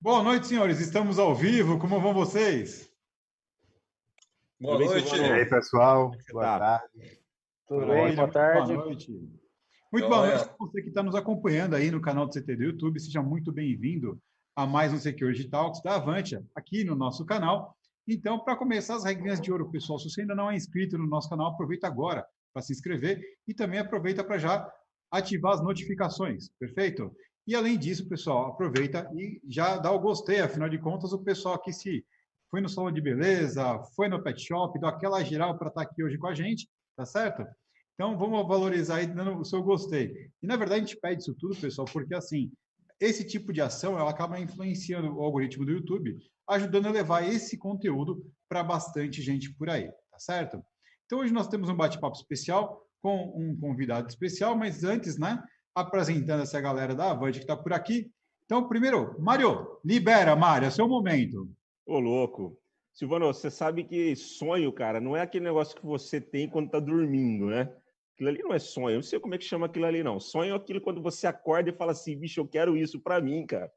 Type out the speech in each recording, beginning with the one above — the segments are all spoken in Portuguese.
Boa noite, senhores. Estamos ao vivo. Como vão vocês? Boa noite. E aí, pessoal? Boa tá? tarde. Tudo bem? Boa tarde. Boa noite. Muito boa noite para você que está nos acompanhando aí no canal do CT do YouTube. Seja muito bem-vindo a mais um Security Talks da Avantia, aqui no nosso canal. Então, para começar as regrinhas de ouro, pessoal, se você ainda não é inscrito no nosso canal, aproveita agora para se inscrever e também aproveita para já ativar as notificações, perfeito? E além disso, pessoal, aproveita e já dá o gostei, afinal de contas, o pessoal aqui se foi no salão de beleza, foi no pet shop, deu aquela geral para estar aqui hoje com a gente, tá certo? Então, vamos valorizar aí dando o seu gostei. E, na verdade, a gente pede isso tudo, pessoal, porque, assim, esse tipo de ação, ela acaba influenciando o algoritmo do YouTube ajudando a levar esse conteúdo para bastante gente por aí, tá certo? Então hoje nós temos um bate-papo especial com um convidado especial, mas antes, né, apresentando essa galera da Avante que está por aqui. Então, primeiro, Mário, libera, Mário, é seu momento. Ô, louco. Silvano, você sabe que sonho, cara, não é aquele negócio que você tem quando tá dormindo, né? Aquilo ali não é sonho. Eu não sei como é que chama aquilo ali, não. Sonho é aquilo quando você acorda e fala assim, bicho, eu quero isso para mim, cara.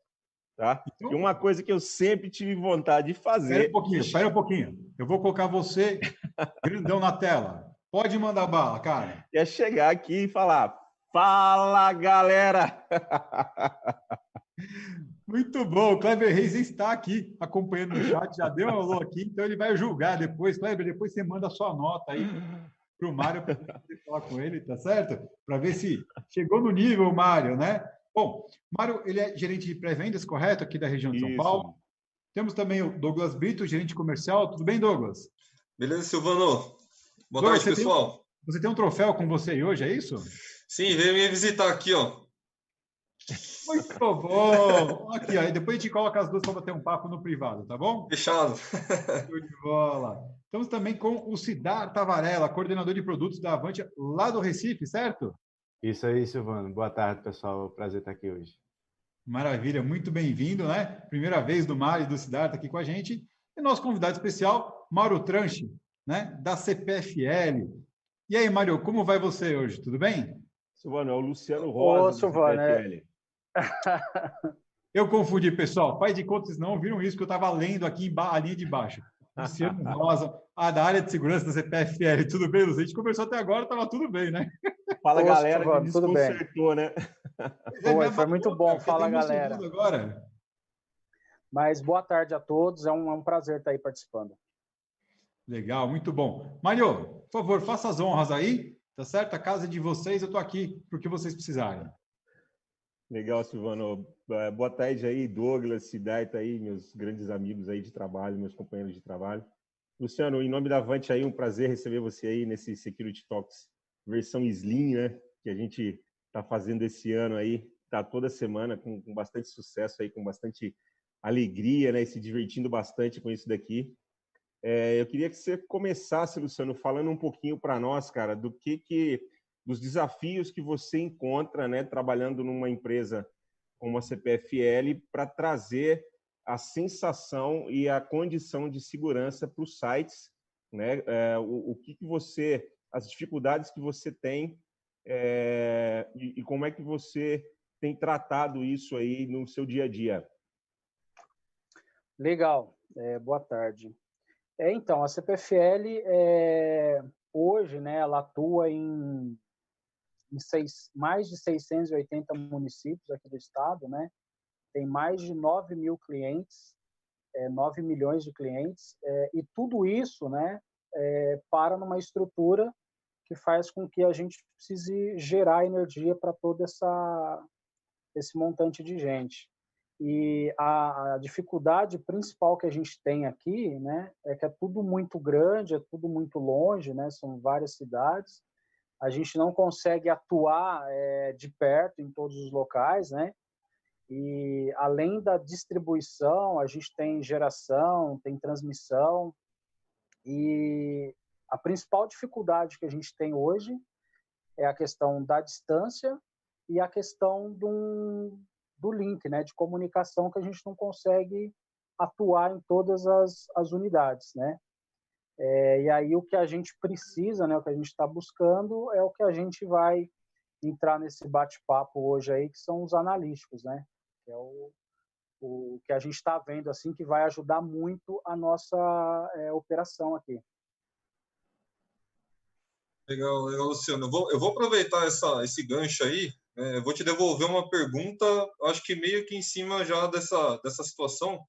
Tá? Então, e uma coisa que eu sempre tive vontade de fazer. Espera um pouquinho, espera um pouquinho. Eu vou colocar você grandão na tela. Pode mandar bala, cara. É chegar aqui e falar: Fala, galera! Muito bom. O Kleber Reis está aqui acompanhando no chat, já deu um alô aqui, então ele vai julgar depois. Kleber, depois você manda a sua nota aí para o Mário para falar com ele, tá certo? Para ver se chegou no nível, Mário, né? Bom, Mário, ele é gerente de pré-vendas, correto? Aqui da região de São Isso. Paulo. Temos também o Douglas Brito, gerente comercial. Tudo bem, Douglas? Beleza, Silvano. Boa Douglas, tarde, pessoal. Tem, você tem um troféu com você hoje, é isso? Sim, veio me visitar aqui, ó. Muito bom! Aqui, aí depois a gente coloca as duas para bater um papo no privado, tá bom? Fechado. Show de bola. Estamos também com o Cidar Tavarella, coordenador de produtos da Avante, lá do Recife, certo? Isso aí, Silvano. Boa tarde, pessoal. Prazer estar aqui hoje. Maravilha, muito bem-vindo, né? Primeira vez do Mário e do Siddhartha aqui com a gente. E nosso convidado especial, Mauro Tranche, né? Da CPFL. E aí, Mário, como vai você hoje? Tudo bem? Silvano, é o Luciano Rosa. Ô, Silvano, é... Eu confundi, pessoal. Pai de contas não viram isso que eu estava lendo aqui a linha de baixo. Luciano Rosa, a da área de segurança da CPFL. Tudo bem, Luciano? A gente conversou até agora, estava tudo bem, né? Fala, Poxa, galera, que desconcertou, né? Foi, foi muito bom. Fala, galera. Agora. Mas boa tarde a todos. É um, é um prazer estar aí participando. Legal, muito bom. Mário, por favor, faça as honras aí, tá certo? A casa é de vocês, eu estou aqui porque vocês precisarem. Legal, Silvano. É, boa tarde aí, Douglas, Siddhartha aí, meus grandes amigos aí de trabalho, meus companheiros de trabalho. Luciano, em nome da Avante aí, um prazer receber você aí nesse Security Talks versão Slim, né? Que a gente está fazendo esse ano aí, tá toda semana com, com, bastante sucesso aí, com bastante alegria, né? E se divertindo bastante com isso daqui. É, eu queria que você começasse, Luciano, falando um pouquinho para nós, cara, do que que dos desafios que você encontra, né, trabalhando numa empresa como a CPFL para trazer a sensação e a condição de segurança para os sites, né? É, o, o que, que você as dificuldades que você tem é, e, e, como é que você tem tratado isso aí no seu dia a dia. Legal, é, boa tarde. É, então, a CPFL é, hoje, né, ela atua em, em seis, mais de 680 municípios aqui do estado, né? Tem mais de 9 mil clientes, é, 9 milhões de clientes, é, e tudo isso, né, é, para numa estrutura que faz com que a gente precise gerar energia para todo essa esse montante de gente. E a, a, dificuldade principal que a gente tem aqui, né, é que é tudo muito grande, é tudo muito longe, né, são várias cidades. A gente não consegue atuar é, de perto em todos os locais, né? E além da distribuição, a gente tem geração, tem transmissão, e a principal dificuldade que a gente tem hoje é a questão da distância e a questão do, do link, né, de comunicação que a gente não consegue atuar em todas as, as unidades, né. É, e aí o que a gente precisa, né, o que a gente está buscando é o que a gente vai entrar nesse bate-papo hoje aí, que são os analíticos, né? Que é o, o que a gente está vendo assim que vai ajudar muito a nossa é, operação aqui. Legal, legal, Luciano. Eu vou, eu vou aproveitar essa, esse gancho aí. Né? Vou te devolver uma pergunta, acho que meio que em cima já dessa, dessa situação,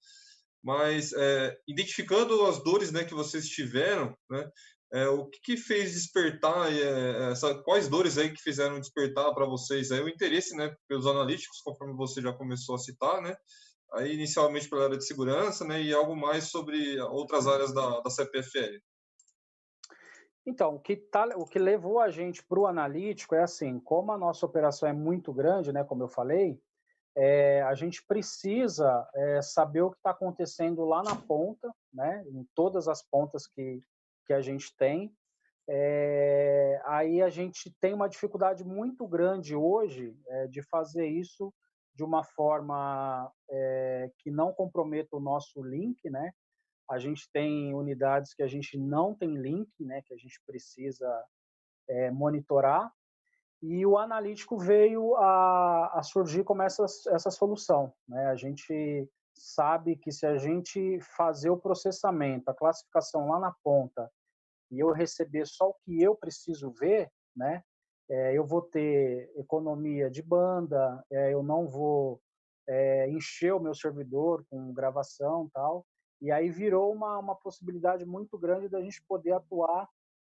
mas é, identificando as dores né, que vocês tiveram, né, é, o que, que, fez despertar, é, essa, quais dores aí que fizeram despertar para vocês aí, o interesse né, pelos analíticos, conforme você já começou a citar, né? Aí, inicialmente pela área de segurança, né? E algo mais sobre outras áreas da, da CPFL. Então, o que, tá, o que levou a gente para o analítico é assim, como a nossa operação é muito grande, né, como eu falei, é, a gente precisa é, saber o que está acontecendo lá na ponta, né, em todas as pontas que, que a gente tem. É, aí a gente tem uma dificuldade muito grande hoje é, de fazer isso de uma forma é, que não comprometa o nosso link, né? A gente tem unidades que a gente não tem link, né? Que a gente precisa é, monitorar. E o analítico veio a, a surgir como essa, essa solução, né? A gente sabe que se a gente fazer o processamento, a classificação lá na ponta e eu receber só o que eu preciso ver, né? É, eu vou ter economia de banda, é, eu não vou é, encher o meu servidor com gravação tal. E aí virou uma, uma possibilidade muito grande da gente poder atuar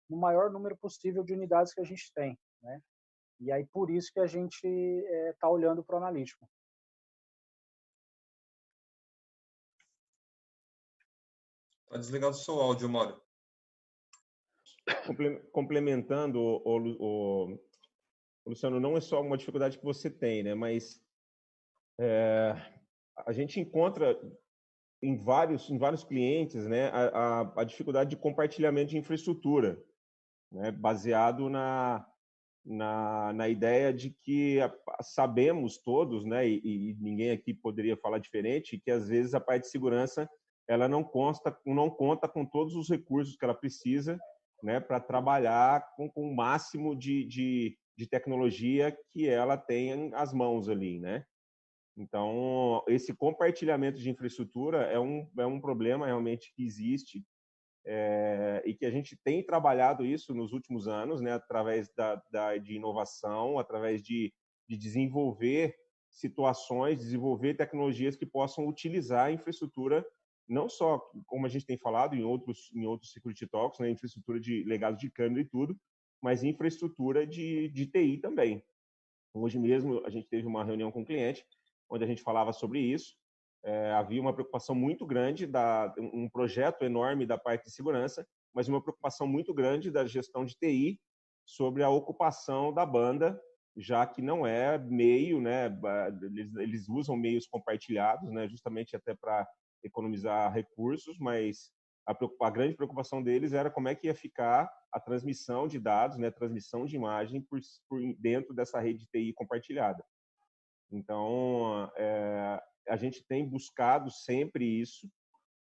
no maior número possível de unidades que a gente tem, né? E aí por isso que a gente está é, olhando para o analítico. Está desligado o seu áudio, Mário complementando o, o, o, Luciano, não é só uma dificuldade que você tem, né? Mas é, a gente encontra em vários, em vários clientes, né, a, a, a dificuldade de compartilhamento de infraestrutura, né, baseado na, na, na ideia de que sabemos todos, né, e, e, ninguém aqui poderia falar diferente, que às vezes a parte de segurança ela não consta, não conta com todos os recursos que ela precisa né, para trabalhar com, com o máximo de, de, de, tecnologia que ela tem às mãos ali, né? Então, esse compartilhamento de infraestrutura é um, é um problema realmente que existe é, e que a gente tem trabalhado isso nos últimos anos, né, através da, da de inovação, através de, de desenvolver situações, desenvolver tecnologias que possam utilizar a infraestrutura não só, como a gente tem falado em outros, em outros Security Talks, né, infraestrutura de legado de câmera e tudo, mas infraestrutura de, de TI também. Hoje mesmo a gente teve uma reunião com um cliente, onde a gente falava sobre isso. É, havia uma preocupação muito grande, da, um projeto enorme da parte de segurança, mas uma preocupação muito grande da gestão de TI sobre a ocupação da banda, já que não é meio, né, eles, eles usam meios compartilhados, né, justamente até para economizar recursos, mas a, a, grande preocupação deles era como é que ia ficar a transmissão de dados, né, transmissão de imagem por, por dentro dessa rede de TI compartilhada. Então, é, a gente tem buscado sempre isso,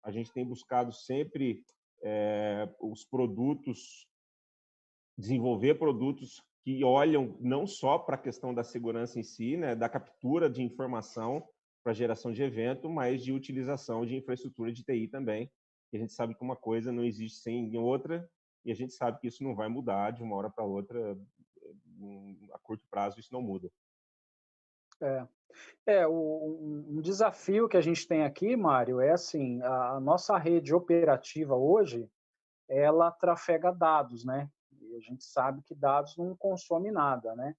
a gente tem buscado sempre é, os produtos, desenvolver produtos que olham não só para a questão da segurança em si, né, da captura de informação, para geração de evento, mas de utilização de infraestrutura de TI também. E a gente sabe que uma coisa não existe sem outra, e a gente sabe que isso não vai mudar de uma hora para outra, a curto prazo isso não muda. É, é o, um desafio que a gente tem aqui, Mário, é assim, a, nossa rede operativa hoje, ela trafega dados, né? E a gente sabe que dados não consome nada, né?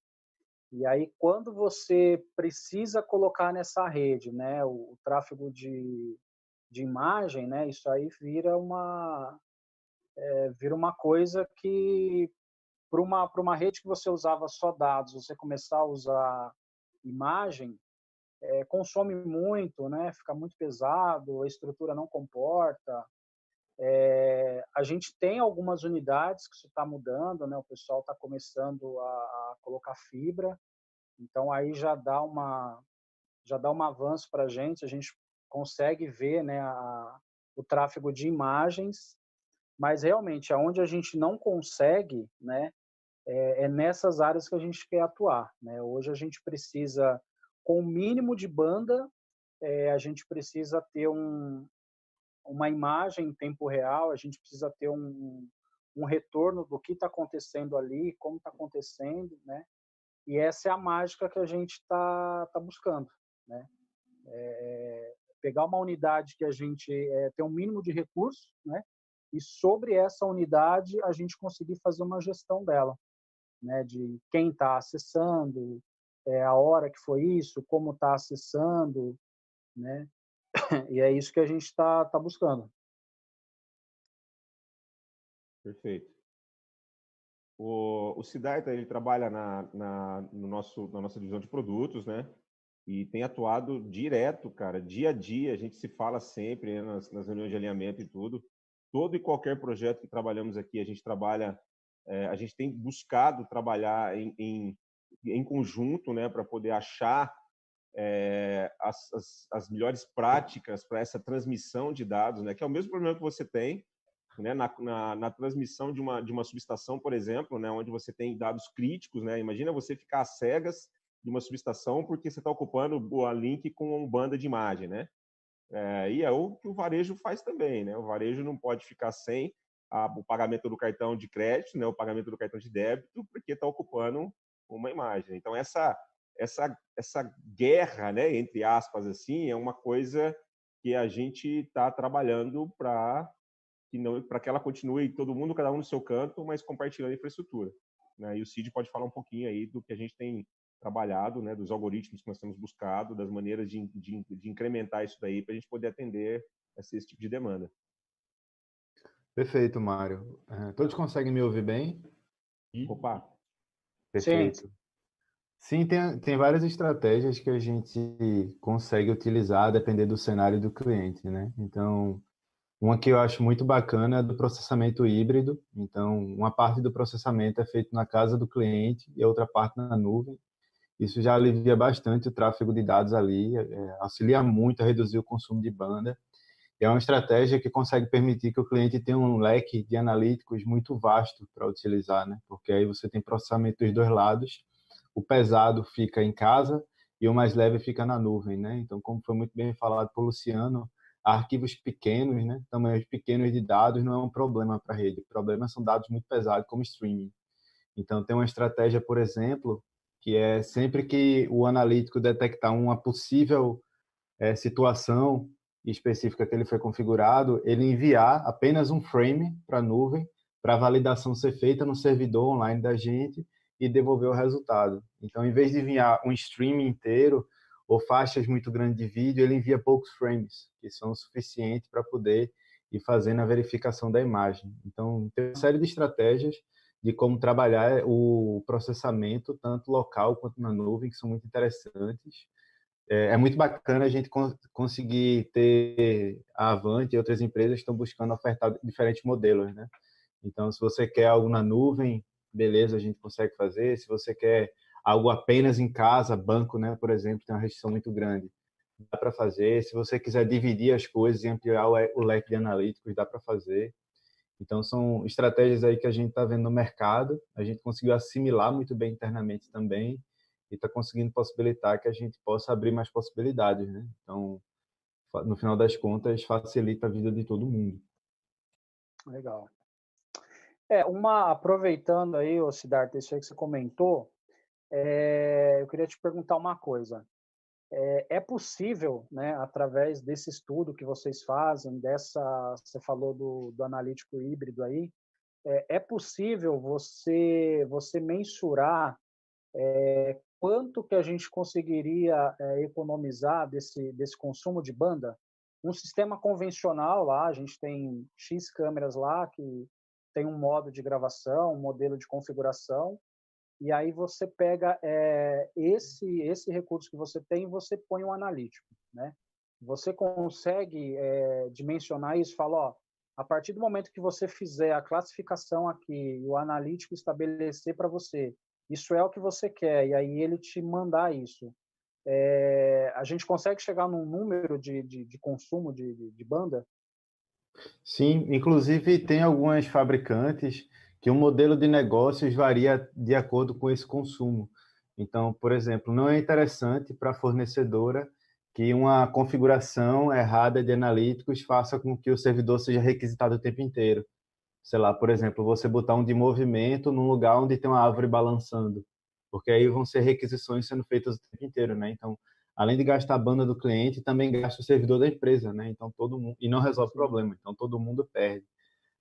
E aí, quando você precisa colocar nessa rede né, o, o tráfego de, de imagem, né, isso aí vira uma, é, vira uma coisa que, para uma, uma rede que você usava só dados, você começar a usar imagem, é, consome muito, né, fica muito pesado, a estrutura não comporta. É, a gente tem algumas unidades que isso está mudando, né? O pessoal está começando a, a, colocar fibra, então aí já dá uma já dá um avanço para a gente. A gente consegue ver, né, a, o tráfego de imagens mas realmente aonde a gente não consegue, né, é, é, nessas áreas que a gente quer atuar. Né? Hoje a gente precisa, com o mínimo de banda, é, a gente precisa ter um, uma imagem em tempo real, a gente precisa ter um, um retorno do que está acontecendo ali, como está acontecendo, né? E essa é a mágica que a gente está tá buscando, né? É, pegar uma unidade que a gente é, tem um mínimo de recursos, né? E sobre essa unidade a gente conseguir fazer uma gestão dela, né? De quem está acessando, é, a hora que foi isso, como está acessando, né? E é isso que a gente está tá buscando. Perfeito. O, o Siddhartha, ele trabalha na, na, no nosso, na nossa divisão de produtos, né? E tem atuado direto, cara, dia a dia. A gente se fala sempre né, nas, nas reuniões de alinhamento e tudo. Todo e qualquer projeto que trabalhamos aqui, a gente trabalha, é, a gente tem buscado trabalhar em, em, em conjunto, né, para poder achar é, as, as, as melhores práticas para essa transmissão de dados, né? Que é o mesmo problema que você tem né, na, na, na, transmissão de uma, de uma subestação, por exemplo, né, onde você tem dados críticos, né, imagina você ficar às cegas de uma subestação porque você está ocupando a link com uma banda de imagem, né? É, e é o que o varejo faz também, né? O varejo não pode ficar sem a, o pagamento do cartão de crédito, né, o pagamento do cartão de débito, porque está ocupando uma imagem. Então essa essa essa guerra, né, entre aspas assim, é uma coisa que a gente está trabalhando para que não que ela continue todo mundo cada um no seu canto, mas compartilhando a infraestrutura. Né? E o Cid pode falar um pouquinho aí do que a gente tem trabalhado, né, dos algoritmos que nós temos buscado, das maneiras de, de, de incrementar isso daí para a gente poder atender esse, esse, tipo de demanda. Perfeito, Mário. É, todos conseguem me ouvir bem? Opa! Perfeito. Sim. Sim, tem, tem várias estratégias que a gente consegue utilizar dependendo do cenário do cliente, né? Então, uma que eu acho muito bacana é do processamento híbrido. Então, uma parte do processamento é feito na casa do cliente e a outra parte na nuvem. Isso já alivia bastante o tráfego de dados ali, é, auxilia muito a reduzir o consumo de banda. É uma estratégia que consegue permitir que o cliente tenha um leque de analíticos muito vasto para utilizar, né? Porque aí você tem processamento dos dois lados. O pesado fica em casa e o mais leve fica na nuvem, né? Então, como foi muito bem falado por Luciano, arquivos pequenos, né, tamanhos pequenos de dados não é um problema para a rede. O problema são dados muito pesados, como streaming. Então, tem uma estratégia, por exemplo, que é sempre que o analítico detectar uma possível é, situação específica que ele foi configurado, ele enviar apenas um frame para a nuvem para a validação ser feita no servidor online da gente e devolver o resultado. Então, em vez de enviar um stream inteiro, ou faixas muito grandes de vídeo, ele envia poucos frames, que são o suficiente para poder ir fazendo a verificação da imagem. Então, tem uma série de estratégias de como trabalhar o processamento, tanto local quanto na nuvem, que são muito interessantes. É, é muito bacana a gente conseguir ter a Avante e outras empresas estão buscando ofertar diferentes modelos, né? Então, se você quer algo na nuvem, beleza, a gente consegue fazer. Se você quer algo apenas em casa, banco, né, por exemplo, tem uma restrição muito grande. Dá para fazer. Se você quiser dividir as coisas e ampliar o leque de analíticos, dá para fazer. Então, são estratégias aí que a gente está vendo no mercado. A gente conseguiu assimilar muito bem internamente também e está conseguindo possibilitar que a gente possa abrir mais possibilidades, né? Então, no final das contas, facilita a vida de todo mundo. Legal. É, uma, aproveitando aí, o Siddhartha, isso aí que você comentou, é, eu queria te perguntar uma coisa. É, é, possível, né, através desse estudo que vocês fazem, dessa, você falou do, do analítico híbrido aí, é, é possível você você mensurar é, quanto que a gente conseguiria é, economizar desse desse consumo de banda? Um sistema convencional lá, a gente tem x câmeras lá que tem um modo de gravação, um modelo de configuração, e aí você pega é, esse esse recurso que você tem e você põe um analítico, né? Você consegue é, dimensionar isso, fala, ó, a partir do momento que você fizer a classificação aqui, o analítico estabelecer para você, isso é o que você quer, e aí ele te mandar isso. É, a gente consegue chegar num número de, de, de consumo de, de, banda? Sim, inclusive tem algumas fabricantes que o modelo de negócios varia de acordo com esse consumo. Então, por exemplo, não é interessante para a fornecedora que uma configuração errada de analíticos faça com que o servidor seja requisitado o tempo inteiro. Sei lá, por exemplo, você botar um de movimento num lugar onde tem uma árvore balançando, porque aí vão ser requisições sendo feitas o tempo inteiro, né? Então, além de gastar a banda do cliente, também gasta o servidor da empresa, né? Então todo mundo e não resolve o problema, então todo mundo perde.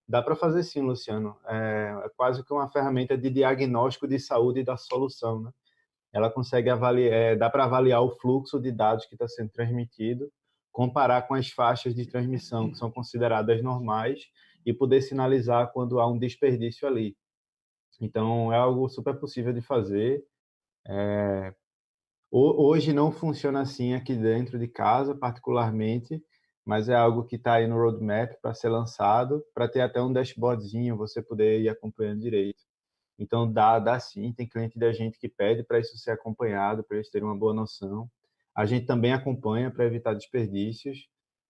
Dá para fazer sim, Luciano. É, é quase que uma ferramenta de diagnóstico de saúde da solução, né? ela consegue avaliar, é, dá para avaliar o fluxo de dados que está sendo transmitido, comparar com as faixas de transmissão que são consideradas normais e poder sinalizar quando há um desperdício ali. Então, é algo super possível de fazer. É... Hoje não funciona assim aqui dentro de casa, particularmente, mas é algo que está aí no roadmap para ser lançado, para ter até um dashboardzinho, você poder ir acompanhando direito. Então, dá, dá sim, tem cliente da gente que pede para isso ser acompanhado, para eles terem uma boa noção. A gente também acompanha para evitar desperdícios.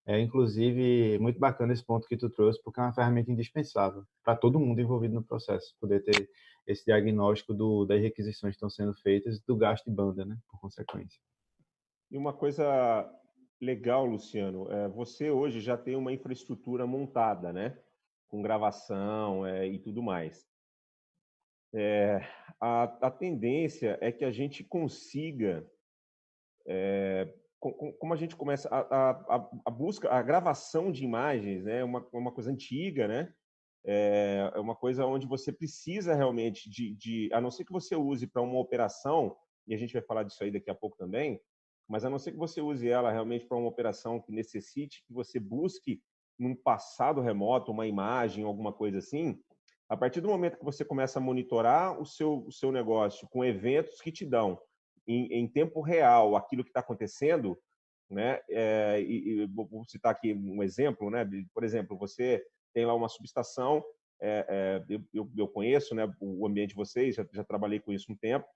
É, inclusive, muito bacana esse ponto que tu trouxe, porque é uma ferramenta indispensável para todo mundo envolvido no processo, poder ter esse diagnóstico do, das requisições que estão sendo feitas do gasto de banda, né, por consequência. E uma coisa legal, Luciano, é, você hoje já tem uma infraestrutura montada, né, com gravação é, e tudo mais. É, a, a, tendência é que a gente consiga, é, como a gente começa a, a, a, busca, a gravação de imagens, né, uma, uma coisa antiga, né, é, é uma coisa onde você precisa realmente de, de a não ser que você use para uma operação, e a gente vai falar disso aí daqui a pouco também, mas a não ser que você use ela realmente para uma operação que necessite que você busque num passado remoto uma imagem, alguma coisa assim, a partir do momento que você começa a monitorar o seu, o seu negócio com eventos que te dão em, em tempo real aquilo que está acontecendo, né? É, e, e, vou citar aqui um exemplo, né? Por exemplo, você tem lá uma subestação, é, é, eu, eu, conheço, né? O ambiente de vocês, já, já trabalhei com isso um tempo,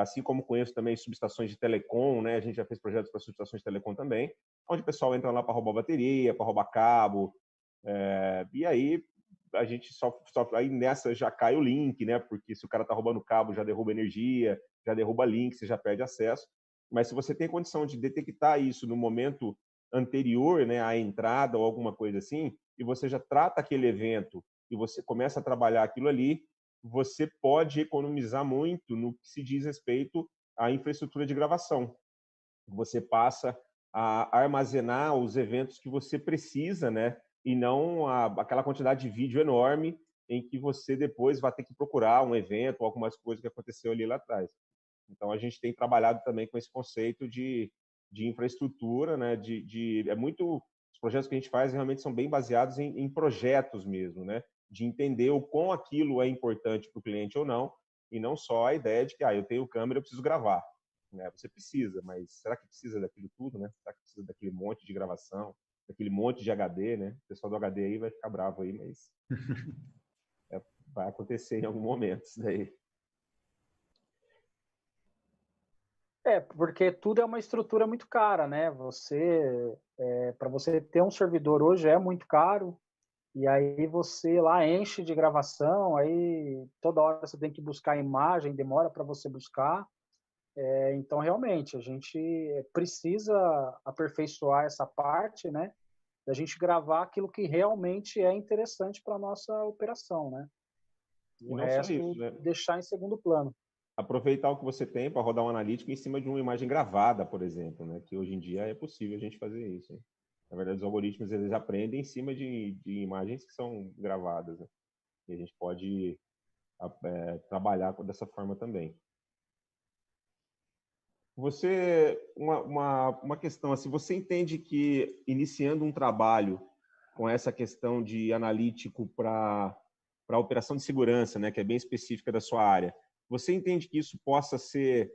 assim como conheço também subestações de telecom, né? A gente já fez projetos para subestações de telecom também, onde o pessoal entra lá para roubar bateria, para roubar cabo, e aí a gente só, só aí nessa já cai o link, né? Porque se o cara tá roubando cabo, já derruba energia, já derruba link, você já perde acesso. Mas se você tem condição de detectar isso no momento anterior, né, à entrada ou alguma coisa assim, e você já trata aquele evento e você começa a trabalhar aquilo ali, você pode economizar muito no que se diz respeito à infraestrutura de gravação. Você passa a armazenar os eventos que você precisa, né, e não a, aquela quantidade de vídeo enorme em que você depois vai ter que procurar um evento ou algumas coisas que aconteceu ali lá atrás. Então a gente tem trabalhado também com esse conceito de, de infraestrutura, né? De, de é muito os projetos que a gente faz realmente são bem baseados em, em projetos mesmo, né? De entender o quão aquilo é importante para o cliente ou não e não só a ideia de que ah eu tenho câmera eu preciso gravar, né? Você precisa, mas será que precisa daquilo tudo, né? Será que precisa daquele monte de gravação? aquele monte de HD, né? O pessoal do HD aí vai ficar bravo aí, mas é, vai acontecer em algum momento isso daí. É, porque tudo é uma estrutura muito cara, né? Você, é, para você ter um servidor hoje é muito caro, e aí você lá enche de gravação, aí toda hora você tem que buscar imagem, demora para você buscar. É, então, realmente, a gente precisa aperfeiçoar essa parte, né? Da gente gravar aquilo que realmente é interessante para a nossa operação, né? O resto, isso, né? deixar em segundo plano. Aproveitar o que você tem para rodar um analítico em cima de uma imagem gravada, por exemplo, né? Que hoje em dia é possível a gente fazer isso. Na verdade, os algoritmos eles aprendem em cima de, de imagens que são gravadas. Né? E a gente pode é, trabalhar dessa forma também. Você, uma, uma, uma questão assim, você entende que iniciando um trabalho com essa questão de analítico para para operação de segurança, né, que é bem específica da sua área, você entende que isso possa ser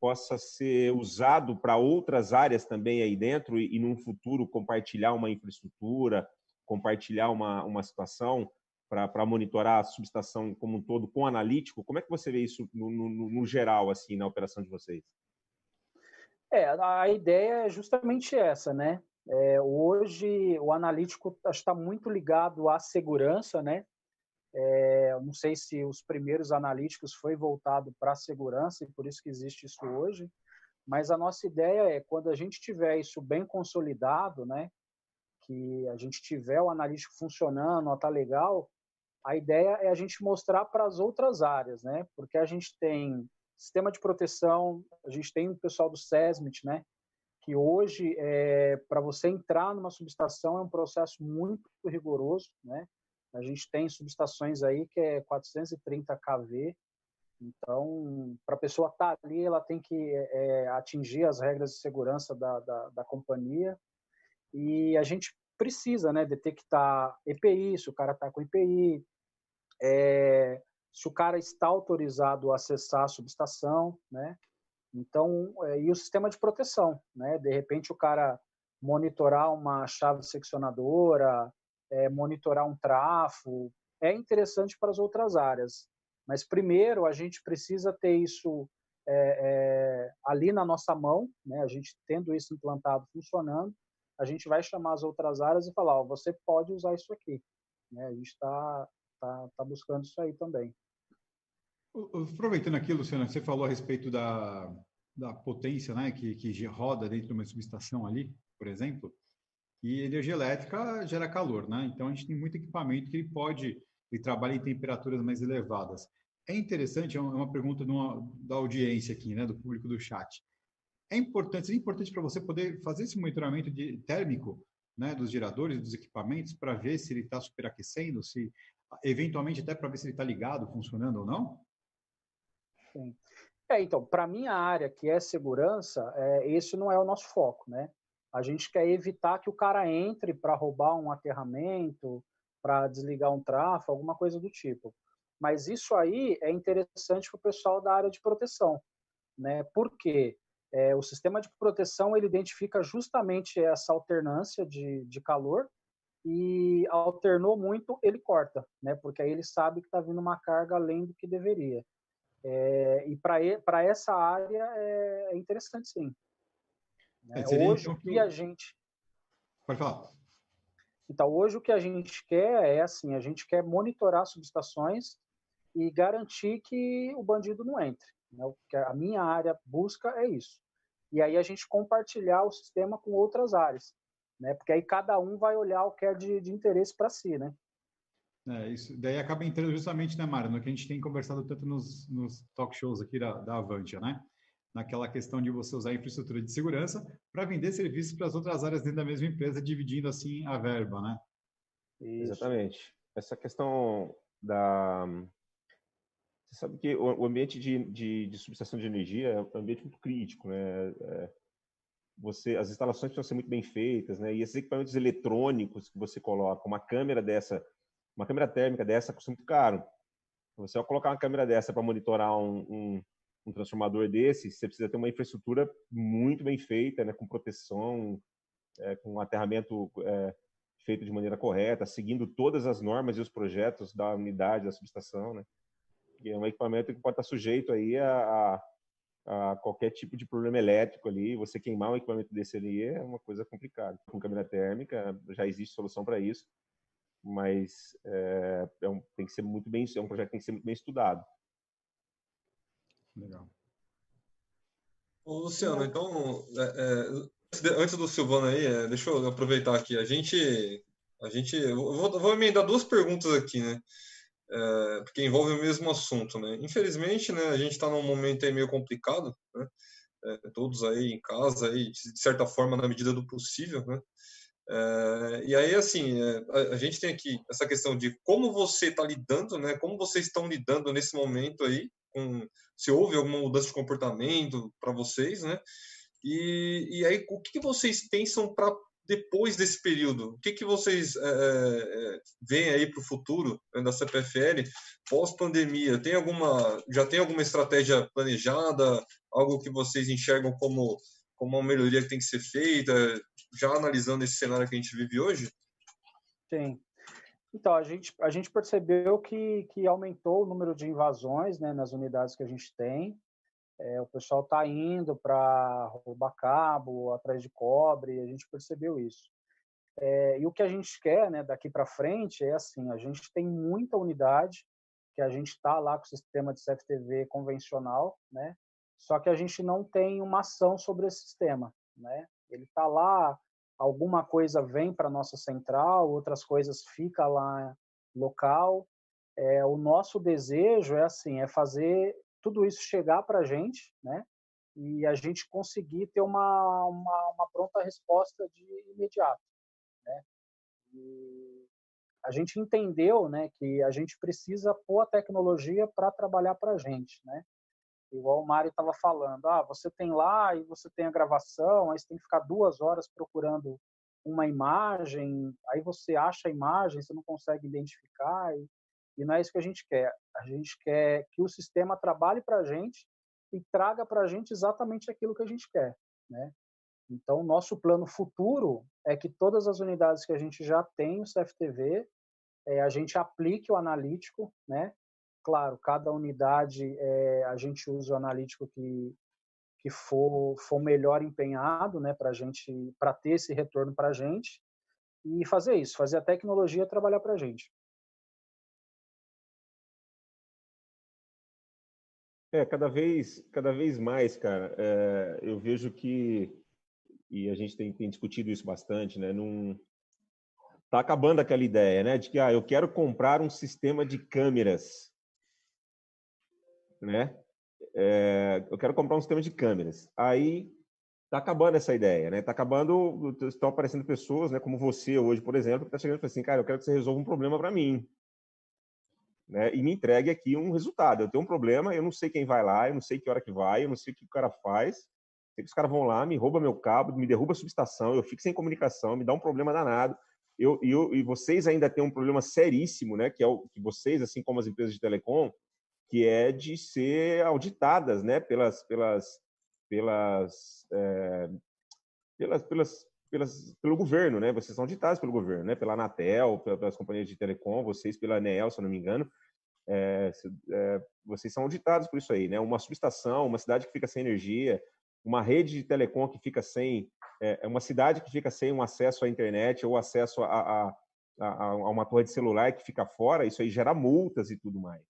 possa ser usado para outras áreas também aí dentro e, e num futuro compartilhar uma infraestrutura, compartilhar uma, uma situação para monitorar a subestação como um todo com analítico? Como é que você vê isso no, no, no geral assim na operação de vocês? É, a ideia é justamente essa, né? É, hoje, o analítico está muito ligado à segurança, né? É, não sei se os primeiros analíticos foi voltado para a segurança e por isso que existe isso hoje, mas a nossa ideia é quando a gente tiver isso bem consolidado, né? Que a gente tiver o analítico funcionando, está legal, a ideia é a gente mostrar para as outras áreas, né? Porque a gente tem sistema de proteção, a gente tem o pessoal do SESMIT, né? Que hoje, é, para você entrar numa subestação, é um processo muito rigoroso, né? A gente tem subestações aí que é 430 kV, então, para a pessoa estar tá ali, ela tem que é, atingir as regras de segurança da, da, da, companhia. E a gente precisa né, detectar EPI, se o cara está com EPI, é, se o cara está autorizado a acessar a subestação, né? Então, é, e o sistema de proteção, né? De repente o cara monitorar uma chave seccionadora, é, monitorar um trafo, é interessante para as outras áreas. Mas primeiro a gente precisa ter isso é, é, ali na nossa mão, né? A gente tendo isso implantado, funcionando, a gente vai chamar as outras áreas e falar, ó, você pode usar isso aqui. Né? A gente está tá, tá buscando isso aí também. Aproveitando aqui, Luciano, você falou a respeito da, da potência né, que, que roda dentro de uma subestação ali, por exemplo, e energia elétrica gera calor, né? Então a gente tem muito equipamento que ele pode, ele trabalha em temperaturas mais elevadas. É interessante, é uma pergunta uma, da audiência aqui, né, do público do chat. É importante, é importante para você poder fazer esse monitoramento de, térmico né, dos geradores, dos equipamentos, para ver se ele está superaquecendo, se eventualmente até para ver se ele está ligado, funcionando ou não? Sim. É, então, para minha área, que é segurança, é, esse não é o nosso foco, né? A gente quer evitar que o cara entre para roubar um aterramento, para desligar um tráfego, alguma coisa do tipo. Mas isso aí é interessante para o pessoal da área de proteção, né? Porque é, o sistema de proteção ele identifica justamente essa alternância de, de calor e alternou muito, ele corta, né? Porque aí ele sabe que está vindo uma carga além do que deveria. É, e para essa área é, é interessante sim. É, hoje o que a gente. Pode falar. Então, hoje o que a gente quer é assim: a gente quer monitorar subestações e garantir que o bandido não entre. Né? A minha área busca é isso. E aí a gente compartilhar o sistema com outras áreas, né? Porque aí cada um vai olhar o que é de, de interesse para si, né? É, isso daí acaba entrando justamente, né, Mário, no que a gente tem conversado tanto nos, nos talk shows aqui da, da Avantia, né? Naquela questão de você usar a infraestrutura de segurança para vender serviços para as outras áreas dentro da mesma empresa, dividindo assim a verba, né? Isso. Exatamente. Essa questão da. Você sabe que o ambiente de, de, de subestação de energia é um ambiente muito crítico, né? É, você, as instalações precisam ser muito bem feitas, né? E esses equipamentos eletrônicos que você coloca, uma câmera dessa uma câmera térmica dessa custa muito caro. Você vai colocar uma câmera dessa para monitorar um, um, um, transformador desse, você precisa ter uma infraestrutura muito bem feita, né, com proteção, é, com aterramento é, feito de maneira correta, seguindo todas as normas e os projetos da unidade, da subestação, né? E é um equipamento que pode estar sujeito aí a, a, a qualquer tipo de problema elétrico ali. Você queimar um equipamento desse ali é uma coisa complicada. Com câmera térmica já existe solução para isso mas é, é um, tem que ser muito bem, é um projeto que tem que ser muito bem estudado. Legal. Ô, Luciano, então, é, é, antes do Silvano aí, é, deixa eu aproveitar aqui. A gente, a gente, eu vou, vou emendar duas perguntas aqui, né? É, porque envolve o mesmo assunto, né? Infelizmente, né, a gente está num momento aí meio complicado, né? É, todos aí em casa, aí, de certa forma, na medida do possível, né? É, e aí, assim, é, a, a, gente tem aqui essa questão de como você está lidando, né? Como vocês estão lidando nesse momento aí, com, se houve alguma mudança de comportamento para vocês, né? E, e aí, o que vocês pensam para depois desse período? O que, que vocês é, é, veem aí para o futuro né, da CPFL pós-pandemia? Tem alguma, já tem alguma estratégia planejada? Algo que vocês enxergam como como uma melhoria que tem que ser feita, já analisando esse cenário que a gente vive hoje? Sim. Então, a gente, a gente percebeu que, que aumentou o número de invasões né, nas unidades que a gente tem. É, o pessoal está indo para roubar cabo, atrás de cobre, a gente percebeu isso. É, e o que a gente quer né, daqui para frente é assim: a gente tem muita unidade, que a gente está lá com o sistema de CFTV convencional, né? só que a gente não tem uma ação sobre esse sistema. Né? Ele está lá, alguma coisa vem para nossa central, outras coisas fica lá local. É, o nosso desejo é assim, é fazer tudo isso chegar para a gente, né? E a gente conseguir ter uma, uma, uma pronta resposta de imediato, né? E a gente entendeu, né, que a gente precisa pôr a tecnologia para trabalhar para a gente, né? Igual o Mário estava falando, ah, você tem lá e você tem a gravação, aí você tem que ficar duas horas procurando uma imagem, aí você acha a imagem, você não consegue identificar, e, e não é isso que a gente quer. A gente quer que o sistema trabalhe para a gente e traga para a gente exatamente aquilo que a gente quer, né? Então, nosso plano futuro é que todas as unidades que a gente já tem o CFTV, é, a gente aplique o analítico, né? Claro, cada unidade é, a gente usa o analítico que, que for, for melhor empenhado, né? Para gente, para ter esse retorno para a gente e fazer isso, fazer a tecnologia trabalhar para a gente. É, cada vez, cada vez mais, cara, é, eu vejo que, e a gente tem, tem discutido isso bastante, né? Num, tá acabando aquela ideia, né? De que, ah, eu quero comprar um sistema de câmeras, né? É, eu quero comprar um sistema de câmeras. Aí tá acabando essa ideia, né? Tá acabando, estão aparecendo pessoas, né? Como você hoje, por exemplo, que tá chegando e assim, cara, eu quero que você resolva um problema para mim né, e me entregue aqui um resultado. Eu tenho um problema, eu não sei quem vai lá, eu não sei que hora que vai, eu não sei o que o cara faz. Sei que os caras vão lá, me roubam meu cabo, me derruba a subestação, eu fico sem comunicação, me dá um problema danado. Eu, eu, e vocês ainda têm um problema seríssimo, né? Que é o que vocês, assim como as empresas de telecom, que é de ser auditadas, né? Pelas, pelas, pelas, é, pelas, pelas, pelas, pelo governo, né? Vocês são auditados pelo governo, né? Pela Anatel, pelas companhias de telecom, vocês pela ANEEL, se eu não me engano. É, é, vocês são auditados por isso aí, né? Uma subestação, uma cidade que fica sem energia, uma rede de telecom que fica sem, é uma cidade que fica sem um acesso à internet ou acesso a, a, a, a, uma torre de celular que fica fora, isso aí gera multas e tudo mais,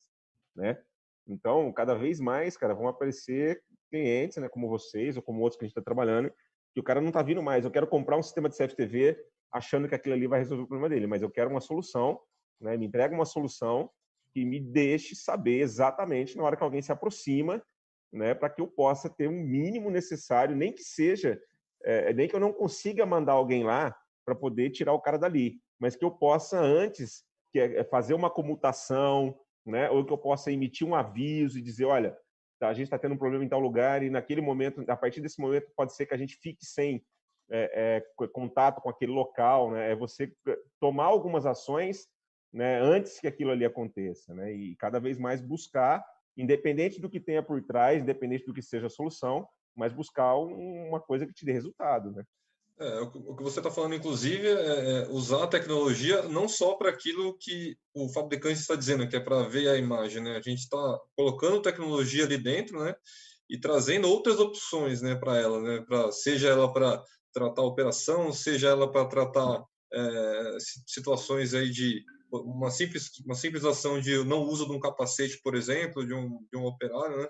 né? Então, cada vez mais, cara, vão aparecer clientes, né, como vocês ou como outros que a gente está trabalhando, que o cara não está vindo mais. Eu quero comprar um sistema de CFTV achando que aquilo ali vai resolver o problema dele, mas eu quero uma solução, né? Me entrega uma solução que me deixe saber exatamente na hora que alguém se aproxima, né? Para que eu possa ter um mínimo necessário, nem que seja, é, nem que eu não consiga mandar alguém lá para poder tirar o cara dali, mas que eu possa antes que é, é fazer uma comutação, né? Ou que eu possa emitir um aviso e dizer, olha, tá, a gente está tendo um problema em tal lugar e naquele momento, a partir desse momento, pode ser que a gente fique sem é, é, contato com aquele local, né? É você tomar algumas ações, né? Antes que aquilo ali aconteça, né? E cada vez mais buscar, independente do que tenha por trás, independente do que seja a solução, mas buscar uma coisa que te dê resultado, né? É, o que você está falando, inclusive, é, é usar a tecnologia não só para aquilo que o fabricante está dizendo, que é para ver a imagem, né? A gente está colocando tecnologia ali dentro, né? E trazendo outras opções, né, para ela, né? Pra, seja ela para tratar a operação, seja ela para tratar é, situações aí de uma simples uma simples ação de não uso de um capacete, por exemplo, de um de um operário, né?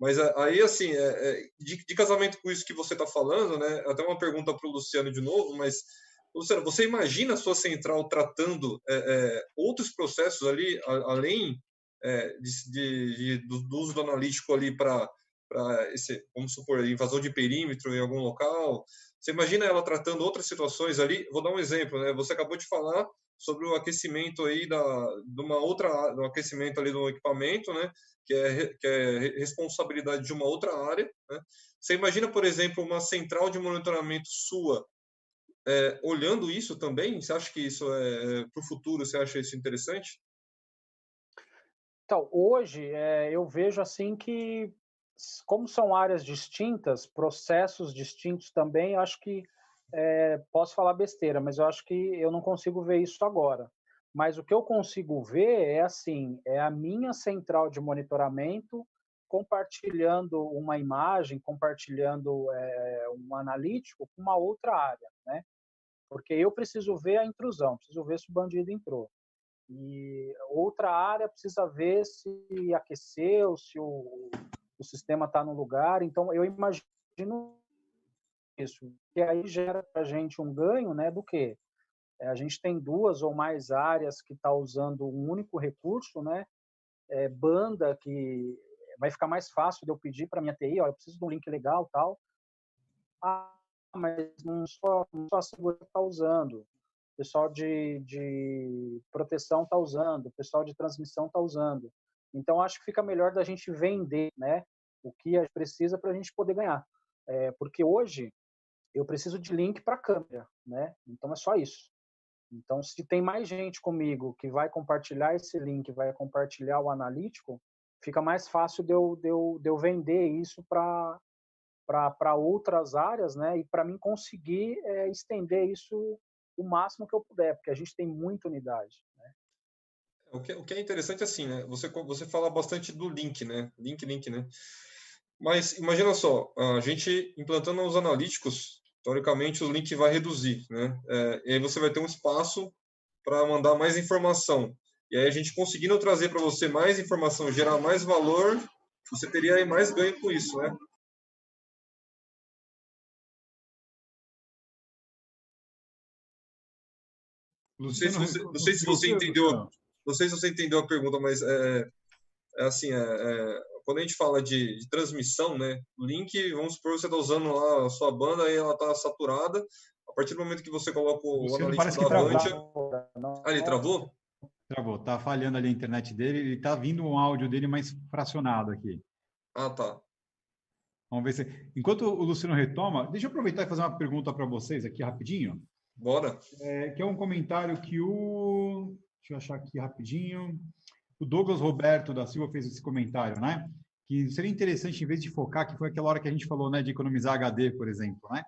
Mas aí, assim, é, é, de, de, casamento com isso que você está falando, né? Até uma pergunta para o Luciano de novo, mas, Luciano, você imagina a sua central tratando é, é outros processos ali, a, além é, de, de, do, do, uso do analítico ali para, vamos supor, invasão de perímetro em algum local? Você imagina ela tratando outras situações ali? Vou dar um exemplo, né? Você acabou de falar sobre o aquecimento aí da, de uma outra, do aquecimento ali do equipamento, né? Que é, que é responsabilidade de uma outra área. Né? Você imagina, por exemplo, uma central de monitoramento sua é, olhando isso também? Você acha que isso é, é para o futuro? Você acha isso interessante? Então, hoje é, eu vejo assim que, como são áreas distintas, processos distintos também, acho que é, posso falar besteira, mas eu acho que eu não consigo ver isso agora. Mas o que eu consigo ver é assim, é a minha central de monitoramento compartilhando uma imagem, compartilhando é, um analítico com uma outra área, né? Porque eu preciso ver a intrusão, preciso ver se o bandido entrou. E outra área precisa ver se aqueceu, se o, o sistema está no lugar. Então, eu imagino isso. E aí gera para a gente um ganho né, do quê? É, a gente tem duas ou mais áreas que está usando um único recurso, né? É, banda que vai ficar mais fácil de eu pedir para minha TI, ó, eu preciso de um link legal tal. Ah, mas não só, não só a segurança está usando, o pessoal de, de proteção está usando, o pessoal de transmissão está usando. Então, acho que fica melhor da gente vender né, o que a gente precisa para a gente poder ganhar. É, porque hoje, eu preciso de link para câmera, né? Então, é só isso. Então, se tem mais gente comigo que vai compartilhar esse link, vai compartilhar o analítico, fica mais fácil de eu, de eu, de eu vender isso para outras áreas, né? E para mim conseguir é, estender isso o máximo que eu puder, porque a gente tem muita unidade. Né? O, que, o que é interessante assim, né? Você, você fala bastante do link, né? Link, link, né? Mas imagina só, a gente implantando os analíticos, teoricamente o link vai reduzir, né? É, e aí você vai ter um espaço para mandar mais informação. E aí a gente conseguindo trazer para você mais informação, gerar mais valor, você teria mais ganho com isso, né? Não sei, se você, não sei se você entendeu, não sei se você entendeu a pergunta, mas é, é assim, é, é, quando a gente fala de, de, transmissão, né, link, vamos supor que você está usando lá a sua banda e ela está saturada, a partir do momento que você coloca o Luciano analítico da Avantia... Ah, ele travou? Travou, tá falhando ali a internet dele, ele tá vindo um áudio dele mais fracionado aqui. Ah, tá. Vamos ver se. Enquanto o Luciano retoma, deixa eu aproveitar e fazer uma pergunta para vocês aqui rapidinho. Bora. É, que é um comentário que o. Deixa eu achar aqui rapidinho. O Douglas Roberto da Silva fez esse comentário, né? Que seria interessante, em vez de focar, que foi aquela hora que a gente falou, né, de economizar HD, por exemplo, né?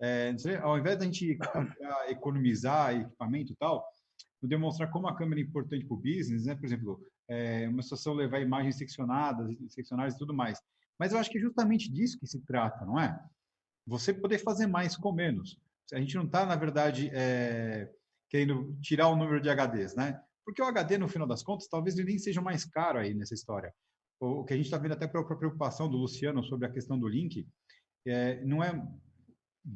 É, ao invés da gente economizar equipamento e tal, demonstrar como a câmera é importante para o business, né? Por exemplo, é, uma situação levar imagens seccionadas, seccionadas e tudo mais. Mas eu acho que é justamente disso que se trata, não é? Você poder fazer mais com menos. A gente não está, na verdade, é, querendo tirar o número de HDs, né? Porque o HD, no final das contas, talvez ele nem seja mais caro aí nessa história. O, que a gente está vendo até pela preocupação do Luciano sobre a questão do link, é, não é...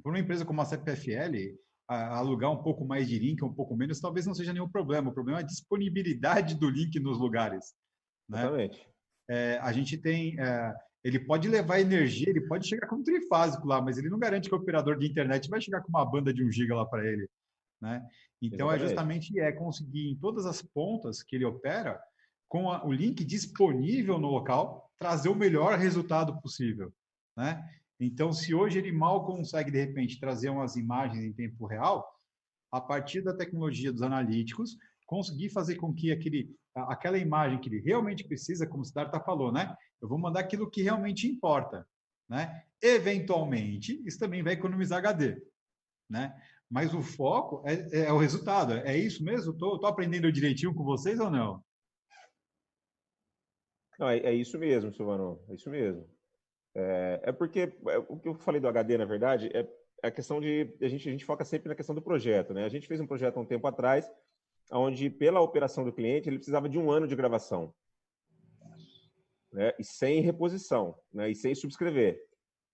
Para uma empresa como a CPFL, alugar um pouco mais de link, um pouco menos, talvez não seja nenhum problema. O problema é a disponibilidade do link nos lugares. Né? Exatamente. É, a gente tem. É, ele pode levar energia, ele pode chegar com um trifásico lá, mas ele não garante que o operador de internet vai chegar com uma banda de um giga lá para ele. Né? Então, é Exatamente. é justamente é conseguir em todas as pontas que ele opera, com a, o link disponível no local, trazer o melhor resultado possível. Né? Então, se hoje ele mal consegue, de repente, trazer umas imagens em tempo real, a partir da tecnologia dos analíticos, conseguir fazer com que aquele, aquela imagem que ele realmente precisa, como o Siddhartha falou, né? Eu vou mandar aquilo que realmente importa, né? Eventualmente, isso também vai economizar HD, né? Mas o foco é, é o resultado. É isso mesmo? Estou aprendendo direitinho com vocês ou não? Não, é, é isso mesmo, Silvano. É isso mesmo. É, é porque é, o que eu falei do HD, na verdade, é a questão de a gente, a gente foca sempre na questão do projeto, né? A gente fez um projeto há um tempo atrás, onde pela operação do cliente ele precisava de um ano de gravação, né? E sem reposição, né? E sem subscrever.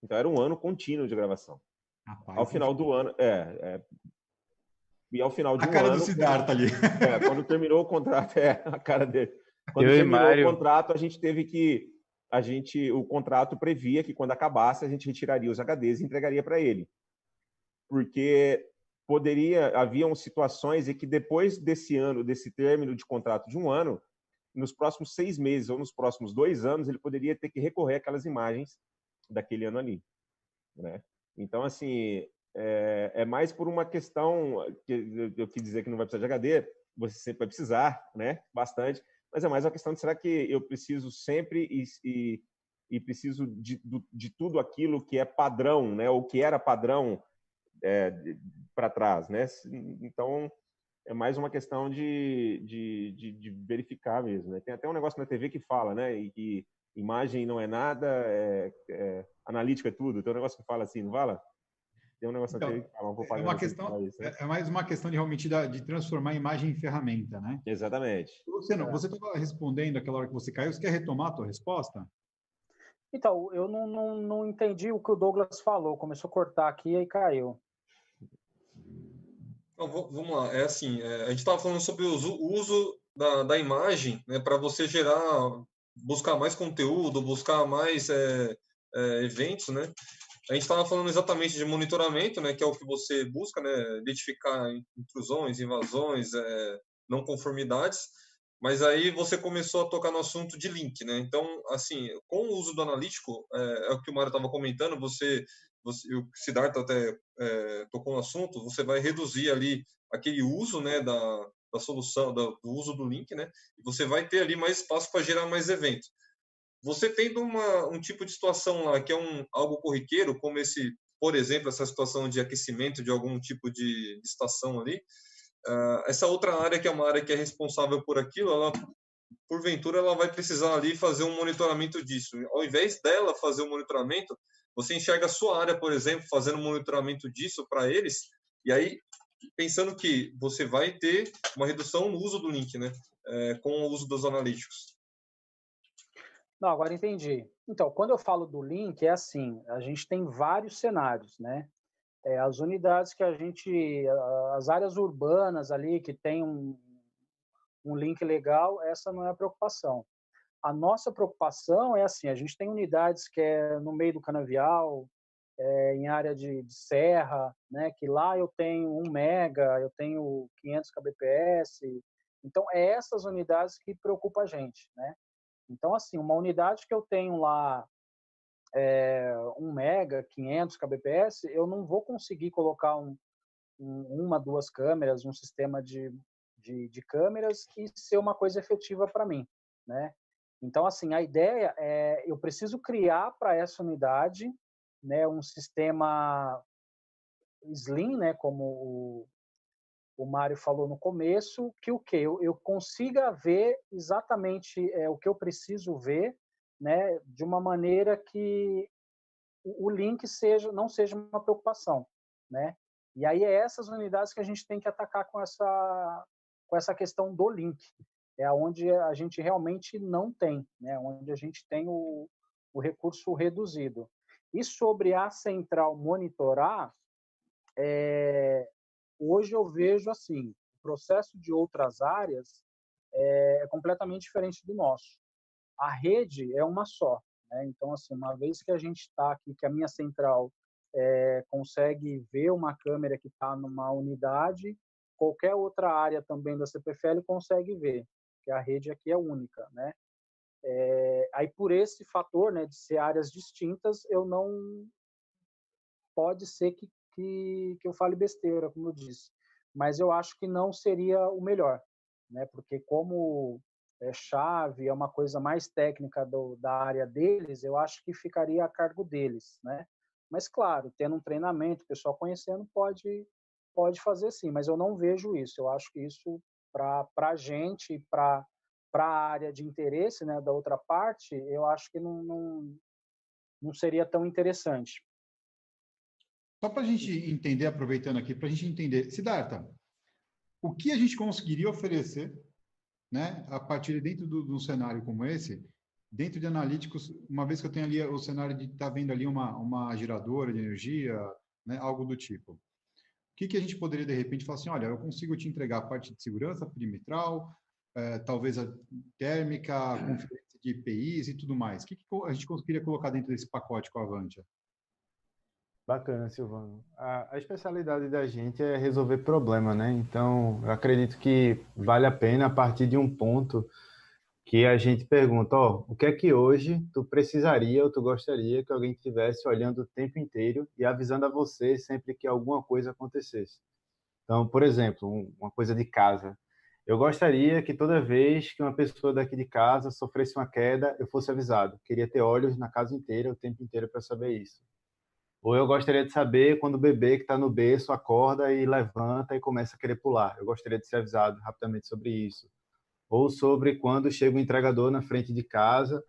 Então era um ano contínuo de gravação. Rapaz, ao final do ano, é, é, e ao final de a um cara ano, do Siddhartha ali. É, quando terminou o contrato, é a cara dele. Quando Eu terminou o contrato, a gente teve que a gente, o contrato previa que quando acabasse a gente retiraria os HDs e entregaria para ele, porque poderia haviam situações em que depois desse ano, desse término de contrato de um ano, nos próximos seis meses ou nos próximos dois anos ele poderia ter que recorrer aquelas imagens daquele ano ali, né? Então assim é, é mais por uma questão que eu quis dizer que não vai precisar de HD, você sempre vai precisar, né? Bastante, mas é mais uma questão de será que eu preciso sempre e, e, e preciso de, de, tudo aquilo que é padrão, né? O que era padrão é, para trás, né? Então é mais uma questão de, de, de, de, verificar mesmo. Né? Tem até um negócio na TV que fala, né? E imagem não é nada, é, é, analítica é tudo. Tem um negócio que fala assim, não fala? Tem um negócio então, que fala um é uma questão, isso, né? é mais uma questão de realmente da, de transformar a imagem em ferramenta, né? Exatamente. Luciano, é. você estava respondendo aquela hora que você caiu, você quer retomar a tua resposta? Então, eu não, não, não entendi o que o Douglas falou, começou a cortar aqui e aí caiu. Então, vamos lá, é assim, é, a gente estava falando sobre o uso, uso da, da imagem né, para você gerar, buscar mais conteúdo, buscar mais é, é, eventos, né? A gente estava falando exatamente de monitoramento, né, que é o que você busca, né, identificar intrusões, invasões, é, não conformidades, mas aí você começou a tocar no assunto de link, né? Então, assim, com o uso do analítico, é, o que o Mário estava comentando, você, você, o Siddhartha até tocou no assunto, você vai reduzir ali aquele uso, né, da, da solução, do uso do link, né? E você vai ter ali mais espaço para gerar mais eventos. Você tendo uma, um tipo de situação lá que é um, algo corriqueiro, como esse, por exemplo, essa situação de aquecimento de algum tipo de, de estação ali, uh, essa outra área que é uma área que é responsável por aquilo, ela, porventura, ela vai precisar ali fazer um monitoramento disso. Ao invés dela fazer o um monitoramento, você enxerga a sua área, por exemplo, fazendo monitoramento disso para eles, e aí pensando que você vai ter uma redução no uso do link, né, é, com o uso dos analíticos. Não, agora entendi. Então, quando eu falo do link, é assim, a gente tem vários cenários, né? É, as unidades que a gente, as áreas urbanas ali que tem um, um link legal, essa não é a preocupação. A nossa preocupação é assim, a gente tem unidades que é no meio do canavial, é, em área de, de, serra, né? Que lá eu tenho 1 mega, eu tenho 500 kbps. Então, é essas unidades que preocupa a gente, né? Então, assim, uma unidade que eu tenho lá é, 1 mega, 500 kbps, eu não vou conseguir colocar um, um, uma, duas câmeras, um sistema de, de, de câmeras e ser uma coisa efetiva para mim, né? Então, assim, a ideia é, eu preciso criar para essa unidade né, um sistema slim, né, como o, o Mário falou no começo, que o que eu, eu, consiga ver exatamente é, o que eu preciso ver, né, de uma maneira que o, o link seja não seja uma preocupação, né? E aí é essas unidades que a gente tem que atacar com essa com essa questão do link, é onde a gente realmente não tem, né? Onde a gente tem o, o recurso reduzido. E sobre a central monitorar, é, hoje eu vejo assim, o processo de outras áreas é, é completamente diferente do nosso. A rede é uma só, né? então assim, uma vez que a gente está aqui, que a minha central é, consegue ver uma câmera que está numa unidade, qualquer outra área também da CPFL consegue ver, que a rede aqui é única, né? É, aí por esse fator, né, de ser áreas distintas, eu não pode ser que, que, que eu fale besteira, como eu disse, mas eu acho que não seria o melhor, né, porque como é chave é uma coisa mais técnica do, da área deles, eu acho que ficaria a cargo deles, né? Mas claro, tendo um treinamento, o pessoal conhecendo pode pode fazer sim, mas eu não vejo isso. Eu acho que isso para a gente, para para a área de interesse né, da outra parte, eu acho que não, não, não seria tão interessante. Só para a gente entender, aproveitando aqui, para a gente entender, Siddhartha, o que a gente conseguiria oferecer, né, a partir de dentro de um cenário como esse, dentro de analíticos, uma vez que eu tenho ali o cenário de estar tá vendo ali uma, uma geradora de energia, né, algo do tipo. O que, que a gente poderia, de repente, falar assim, olha, eu consigo te entregar a parte de segurança perimetral, é, talvez a térmica, a conferência de IPIs e tudo mais. O que, que a gente conseguiria colocar dentro desse pacote com a Avantia? Bacana, Silvano. A, a, especialidade da gente é resolver problema, né? Então, eu acredito que vale a pena a partir de um ponto que a gente pergunta, ó, o que é que hoje tu precisaria ou tu gostaria que alguém estivesse olhando o tempo inteiro e avisando a você sempre que alguma coisa acontecesse. Então, por exemplo, uma coisa de casa. Eu gostaria que toda vez que uma pessoa daqui de casa sofresse uma queda, eu fosse avisado. Queria ter olhos na casa inteira, o tempo inteiro, para saber isso. Ou eu gostaria de saber quando o bebê que está no berço acorda e levanta e começa a querer pular. Eu gostaria de ser avisado rapidamente sobre isso. Ou sobre quando chega o entregador na frente de casa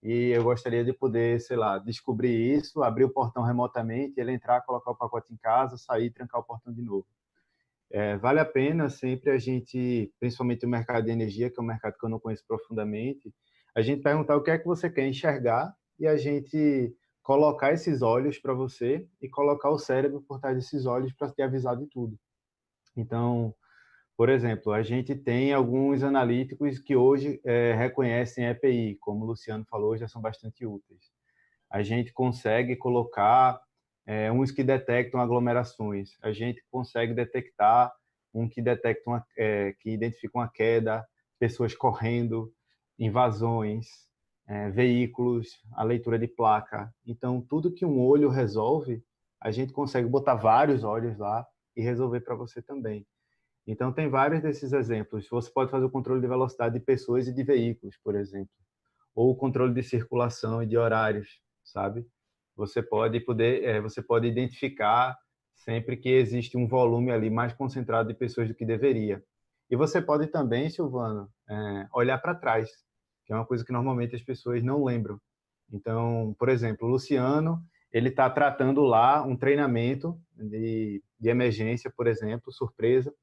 e eu gostaria de poder, sei lá, descobrir isso, abrir o portão remotamente, ele entrar, colocar o pacote em casa, sair, trancar o portão de novo. É, vale a pena sempre a gente, principalmente o mercado de energia, que é um mercado que eu não conheço profundamente, a gente perguntar o que é que você quer enxergar e a gente colocar esses olhos para você e colocar o cérebro por trás desses olhos para te avisar de tudo. Então, por exemplo, a gente tem alguns analíticos que hoje é, reconhecem EPI, como o Luciano falou, já são bastante úteis. A gente consegue colocar é, uns que detectam aglomerações. A gente consegue detectar um que detecta uma, é, que identifica uma queda, pessoas correndo, invasões, é, veículos, a leitura de placa. Então, tudo que um olho resolve, a gente consegue botar vários olhos lá e resolver para você também. Então, tem vários desses exemplos. Você pode fazer o controle de velocidade de pessoas e de veículos, por exemplo, ou o controle de circulação e de horários, sabe? Você pode poder, é, você pode identificar sempre que existe um volume ali mais concentrado de pessoas do que deveria. E você pode também, Silvano, é, olhar para trás, que é uma coisa que normalmente as pessoas não lembram. Então, por exemplo, o Luciano, ele está tratando lá um treinamento de, de emergência, por exemplo, surpresa,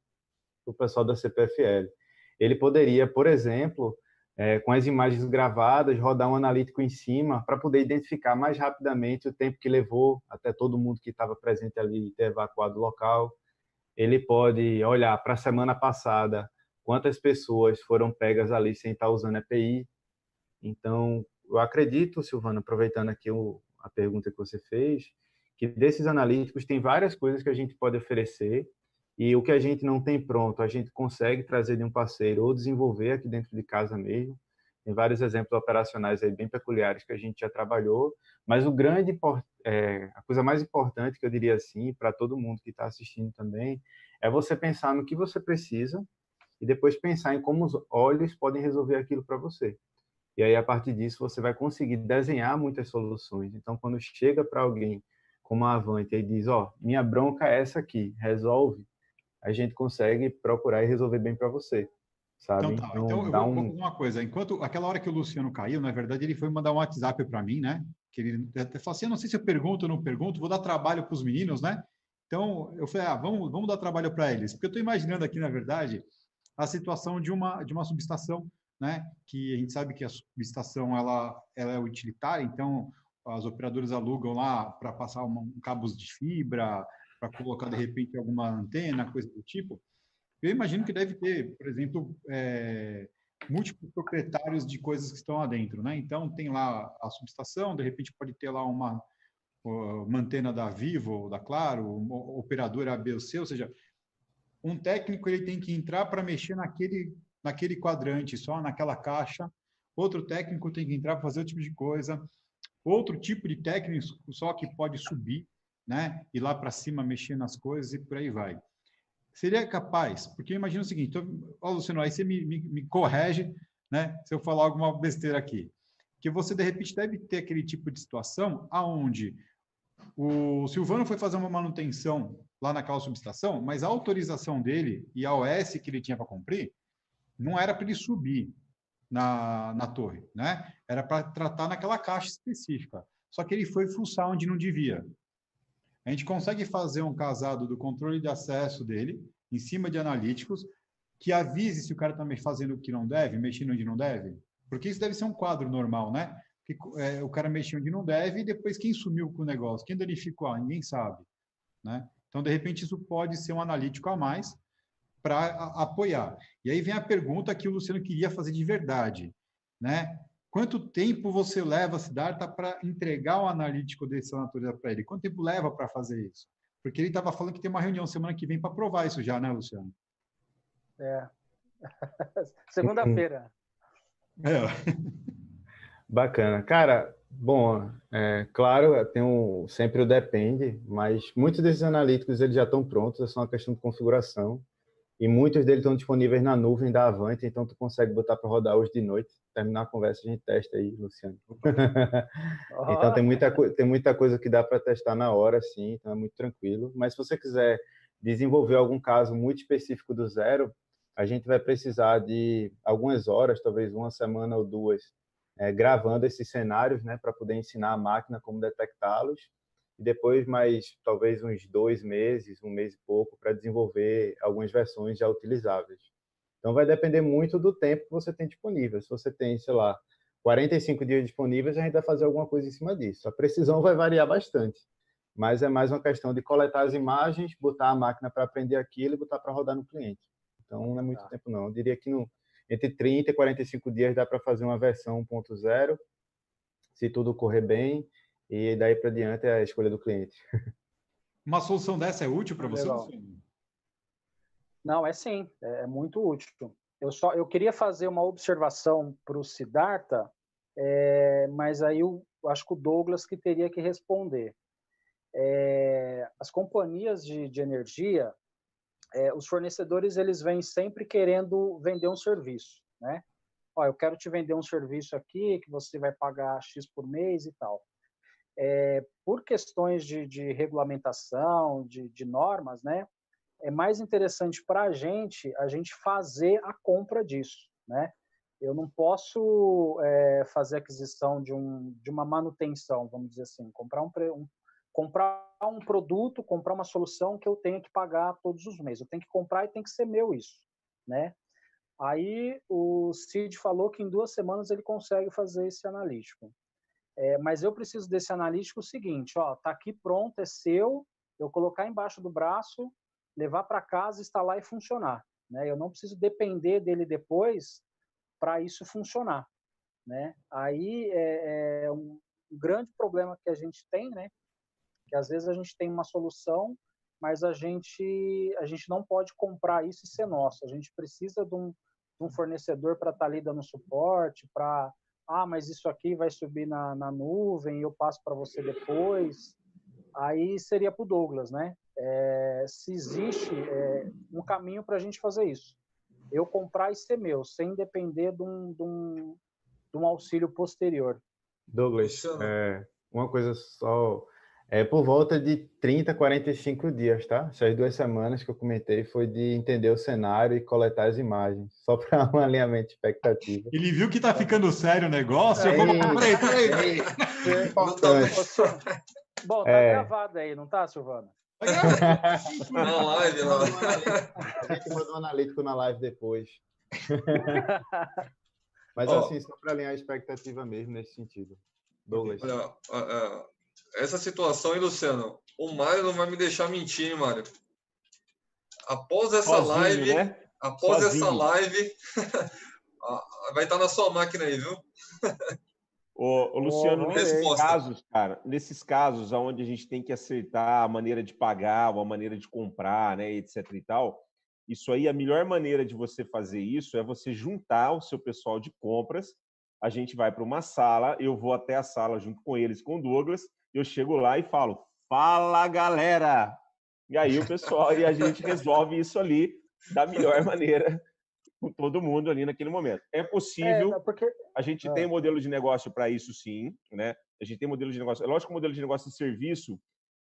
para o pessoal da CPFL. Ele poderia, por exemplo, é, com as imagens gravadas, rodar um analítico em cima para poder identificar mais rapidamente o tempo que levou até todo mundo que estava presente ali ter evacuado o local. Ele pode olhar para a semana passada quantas pessoas foram pegas ali sem estar usando EPI. Então, eu acredito, Silvana, aproveitando aqui o, a pergunta que você fez, que desses analíticos tem várias coisas que a gente pode oferecer e o que a gente não tem pronto, a gente consegue trazer de um parceiro ou desenvolver aqui dentro de casa mesmo. Tem vários exemplos operacionais aí bem peculiares que a gente já trabalhou, mas o grande, é, a coisa mais importante que eu diria assim, para todo mundo que está assistindo também, é você pensar no que você precisa e depois pensar em como os olhos podem resolver aquilo para você. E aí, a partir disso, você vai conseguir desenhar muitas soluções. Então, quando chega para alguém como a Avante e diz, ó, oh, minha bronca é essa aqui, resolve, a gente consegue procurar e resolver bem para você. Sabe? Então, tá. então, então eu vou, um... uma coisa. Enquanto aquela hora que o Luciano caiu, na verdade, ele foi mandar um WhatsApp para mim, né? Que ele até falou assim: eu não sei se eu pergunto ou não pergunto, vou dar trabalho para os meninos, né? Então eu falei: ah, vamos, vamos dar trabalho para eles. Porque eu estou imaginando aqui, na verdade, a situação de uma, de uma subestação, né? Que a gente sabe que a subestação ela, ela é utilitária, então as operadoras alugam lá para passar um, cabos de fibra, para colocar de repente alguma antena, coisa do tipo. Eu imagino que deve ter, por exemplo, é, múltiplos proprietários de coisas que estão lá dentro, né? Então tem lá a subestação, de repente pode ter lá uma, uma antena da Vivo, ou da Claro, operadora A, B ou C, ou seja, um técnico ele tem que entrar para mexer naquele naquele quadrante, só naquela caixa. Outro técnico tem que entrar para fazer outro tipo de coisa. Outro tipo de técnico só que pode subir né? Lá para cima, mexer nas coisas e por aí vai. Seria capaz, porque eu imagino o seguinte, ó, Luciano, aí você me, me, me corrige, né? Se eu falar alguma besteira aqui. Que você, de repente, deve ter aquele tipo de situação aonde o Silvano foi fazer uma manutenção lá naquela subestação, mas a autorização dele e a OS que ele tinha para cumprir não era para ele subir na, na torre, né? Era para tratar naquela caixa específica. Só que ele foi fuçar onde não devia a gente consegue fazer um casado do controle de acesso dele, em cima de analíticos, que avise se o cara está fazendo o que não deve, mexendo onde não deve. Porque isso deve ser um quadro normal, né? Que, é, o cara mexeu onde não deve e depois quem sumiu com o negócio? Quem danificou? Ah, ninguém sabe. Né? Então, de repente, isso pode ser um analítico a mais para apoiar. E aí vem a pergunta que o Luciano queria fazer de verdade. Né? Quanto tempo você leva, Siddhartha, para entregar o analítico dessa natureza para ele? Quanto tempo leva para fazer isso? Porque ele estava falando que tem uma reunião semana que vem para provar isso já, né, Luciano? É. Segunda-feira. É. Bacana. Cara, bom, é, claro, tem um, sempre o depende, mas muitos desses analíticos eles já estão prontos, é só uma questão de configuração. E muitos deles estão disponíveis na nuvem da Avante, então tu consegue botar para rodar hoje de noite terminar a conversa, a gente testa aí, Luciano. então tem muita, tem muita coisa que dá para testar na hora, sim, então é muito tranquilo. Mas se você quiser desenvolver algum caso muito específico do zero, a gente vai precisar de algumas horas, talvez uma semana ou duas, é, gravando esses cenários, né, para poder ensinar a máquina como detectá-los e depois mais talvez uns dois meses, um mês e pouco para desenvolver algumas versões já utilizáveis. Então vai depender muito do tempo que você tem disponível. Se você tem, sei lá, 45 dias disponíveis, a gente vai fazer alguma coisa em cima disso. A precisão vai variar bastante, mas é mais uma questão de coletar as imagens, botar a máquina para aprender aquilo e botar para rodar no cliente. Então não é muito tá. tempo não. Eu diria que no, entre 30 e 45 dias dá para fazer uma versão 1.0, se tudo correr bem, e daí para diante é a escolha do cliente. Uma solução dessa é útil para você? Não, é sim, é, é muito útil. Eu só eu queria fazer uma observação para o Siddhartha, é, mas aí eu acho que o Douglas que teria que responder. É, as companhias de, de energia, é, os fornecedores eles vêm sempre querendo vender um serviço, né? Ó, eu quero te vender um serviço aqui que você vai pagar x por mês e tal. É, por questões de, de regulamentação, de, de normas, né? É mais interessante para a gente a gente fazer a compra disso, né? Eu não posso é, fazer aquisição de, um, de uma manutenção, vamos dizer assim, comprar um, um, comprar um produto, comprar uma solução que eu tenho que pagar todos os meses. Eu tenho que comprar e tem que ser meu isso, né? Aí o Cid falou que em duas semanas ele consegue fazer esse analítico. É, mas eu preciso desse analítico o seguinte, ó, tá aqui pronto, é seu, eu colocar embaixo do braço, levar para casa, instalar e funcionar. Né? Eu não preciso depender dele depois para isso funcionar. Né? Aí é, é, um grande problema que a gente tem, né? Que às vezes a gente tem uma solução, mas a gente a gente não pode comprar isso e ser nosso. A gente precisa de um, de um fornecedor para estar tá ali dando suporte, para ah, mas isso aqui vai subir na, na nuvem eu passo para você depois. Aí seria para o Douglas, né? É, se existe é, um caminho para a gente fazer isso. Eu comprar e ser meu, sem depender de um, de um, de um auxílio posterior. Douglas, é, uma coisa só. É por volta de 30, 45 dias, tá? Essas duas semanas que eu comentei foi de entender o cenário e coletar as imagens, só para um alinhamento de expectativa. Ele viu que tá ficando sério o negócio. É, eu vou... Peraí, peraí. É importante. Bom, tá é... gravado aí, não tá, Silvana? Na live, lá. A gente manda um analítico na live depois. Mas oh, assim, só para alinhar a expectativa mesmo nesse sentido. Douglas. Olha, essa situação aí, Luciano, o Mário não vai me deixar mentir, hein, Mário? Após essa Sozinho, live, né? após Sozinho. essa live, vai estar na sua máquina aí, viu? Ô, ô Luciano, nesses casos, cara, nesses casos onde a gente tem que acertar a maneira de pagar, uma maneira de comprar, né, etc e tal, isso aí, a melhor maneira de você fazer isso é você juntar o seu pessoal de compras, a gente vai para uma sala, eu vou até a sala junto com eles, com o Douglas, eu chego lá e falo, fala galera! E aí o pessoal e a gente resolve isso ali da melhor maneira com todo mundo ali naquele momento. É possível. É, porque... A gente tem ah. modelo de negócio para isso, sim, né? A gente tem modelo de negócio. É lógico que o modelo de negócio de serviço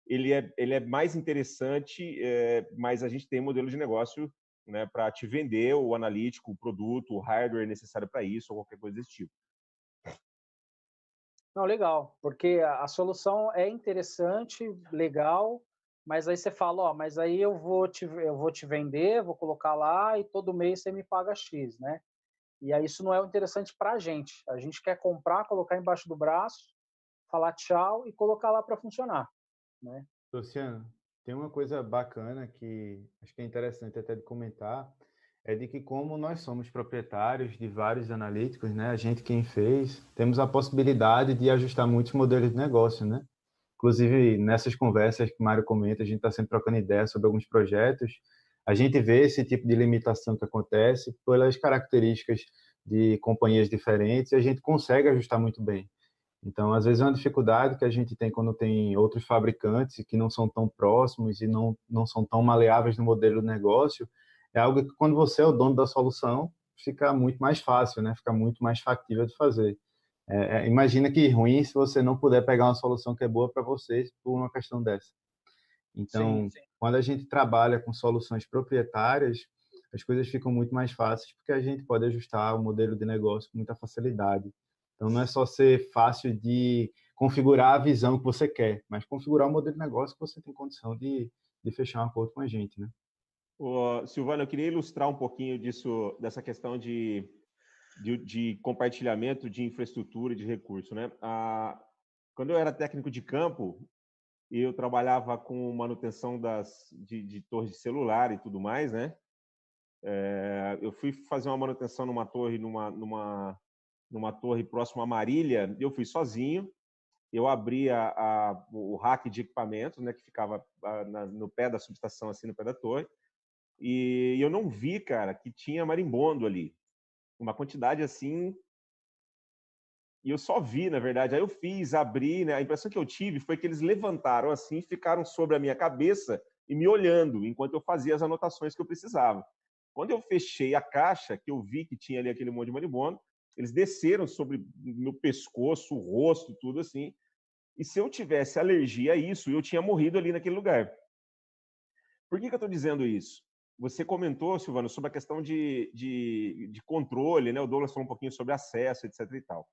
ele é, ele é mais interessante, é, mas a gente tem modelo de negócio né, para te vender o analítico, o produto, o hardware necessário para isso, ou qualquer coisa desse tipo. Não, legal, porque a solução é interessante, legal, mas aí você fala, ó, mas aí eu vou te, eu vou te vender, vou colocar lá e todo mês você me paga X, né? E aí isso não é interessante para a gente. A gente quer comprar, colocar embaixo do braço, falar tchau e colocar lá para funcionar, né? Luciano, tem uma coisa bacana que acho que é interessante até de comentar, é de que como nós somos proprietários de vários analíticos, né, a gente quem fez, temos a possibilidade de ajustar muitos modelos de negócio, né? Inclusive, nessas conversas que o Mário comenta, a gente está sempre trocando ideias sobre alguns projetos. A gente vê esse tipo de limitação que acontece pelas características de companhias diferentes e a gente consegue ajustar muito bem. Então, às vezes, é uma dificuldade que a gente tem quando tem outros fabricantes que não são tão próximos e não, não são tão maleáveis no modelo de negócio, é algo que, quando você é o dono da solução, fica muito mais fácil, né? fica muito mais factível de fazer. É, é, imagina que ruim se você não puder pegar uma solução que é boa para vocês por uma questão dessa. Então, sim, sim. quando a gente trabalha com soluções proprietárias, as coisas ficam muito mais fáceis porque a gente pode ajustar o modelo de negócio com muita facilidade. Então não é só ser fácil de configurar a visão que você quer, mas configurar o modelo de negócio que você tem condição de, de fechar um acordo com a gente, né? Ô, Silvano, eu queria ilustrar um pouquinho disso, dessa questão de, de, de compartilhamento de infraestrutura e de recurso, né? Ah, quando eu era técnico de campo, eu trabalhava com manutenção das, de, de torres de celular e tudo mais, né? É, eu fui fazer uma manutenção numa torre, numa, numa, numa torre próxima a Marília, eu fui sozinho, eu abri a, a, o rack de equipamentos, né, que ficava a, na, no pé da subestação, assim, no pé da torre, e eu não vi, cara, que tinha marimbondo ali. Uma quantidade assim. E eu só vi, na verdade. Aí eu fiz, abri, né? A impressão que eu tive foi que eles levantaram assim, ficaram sobre a minha cabeça e me olhando enquanto eu fazia as anotações que eu precisava. Quando eu fechei a caixa, que eu vi que tinha ali aquele monte de marimbondo, eles desceram sobre meu pescoço, o rosto, tudo assim. E se eu tivesse alergia a isso, eu tinha morrido ali naquele lugar. Por que, que eu estou dizendo isso? Você comentou, Silvano, sobre a questão de, de, de, controle, né? O Douglas falou um pouquinho sobre acesso, etc. e tal.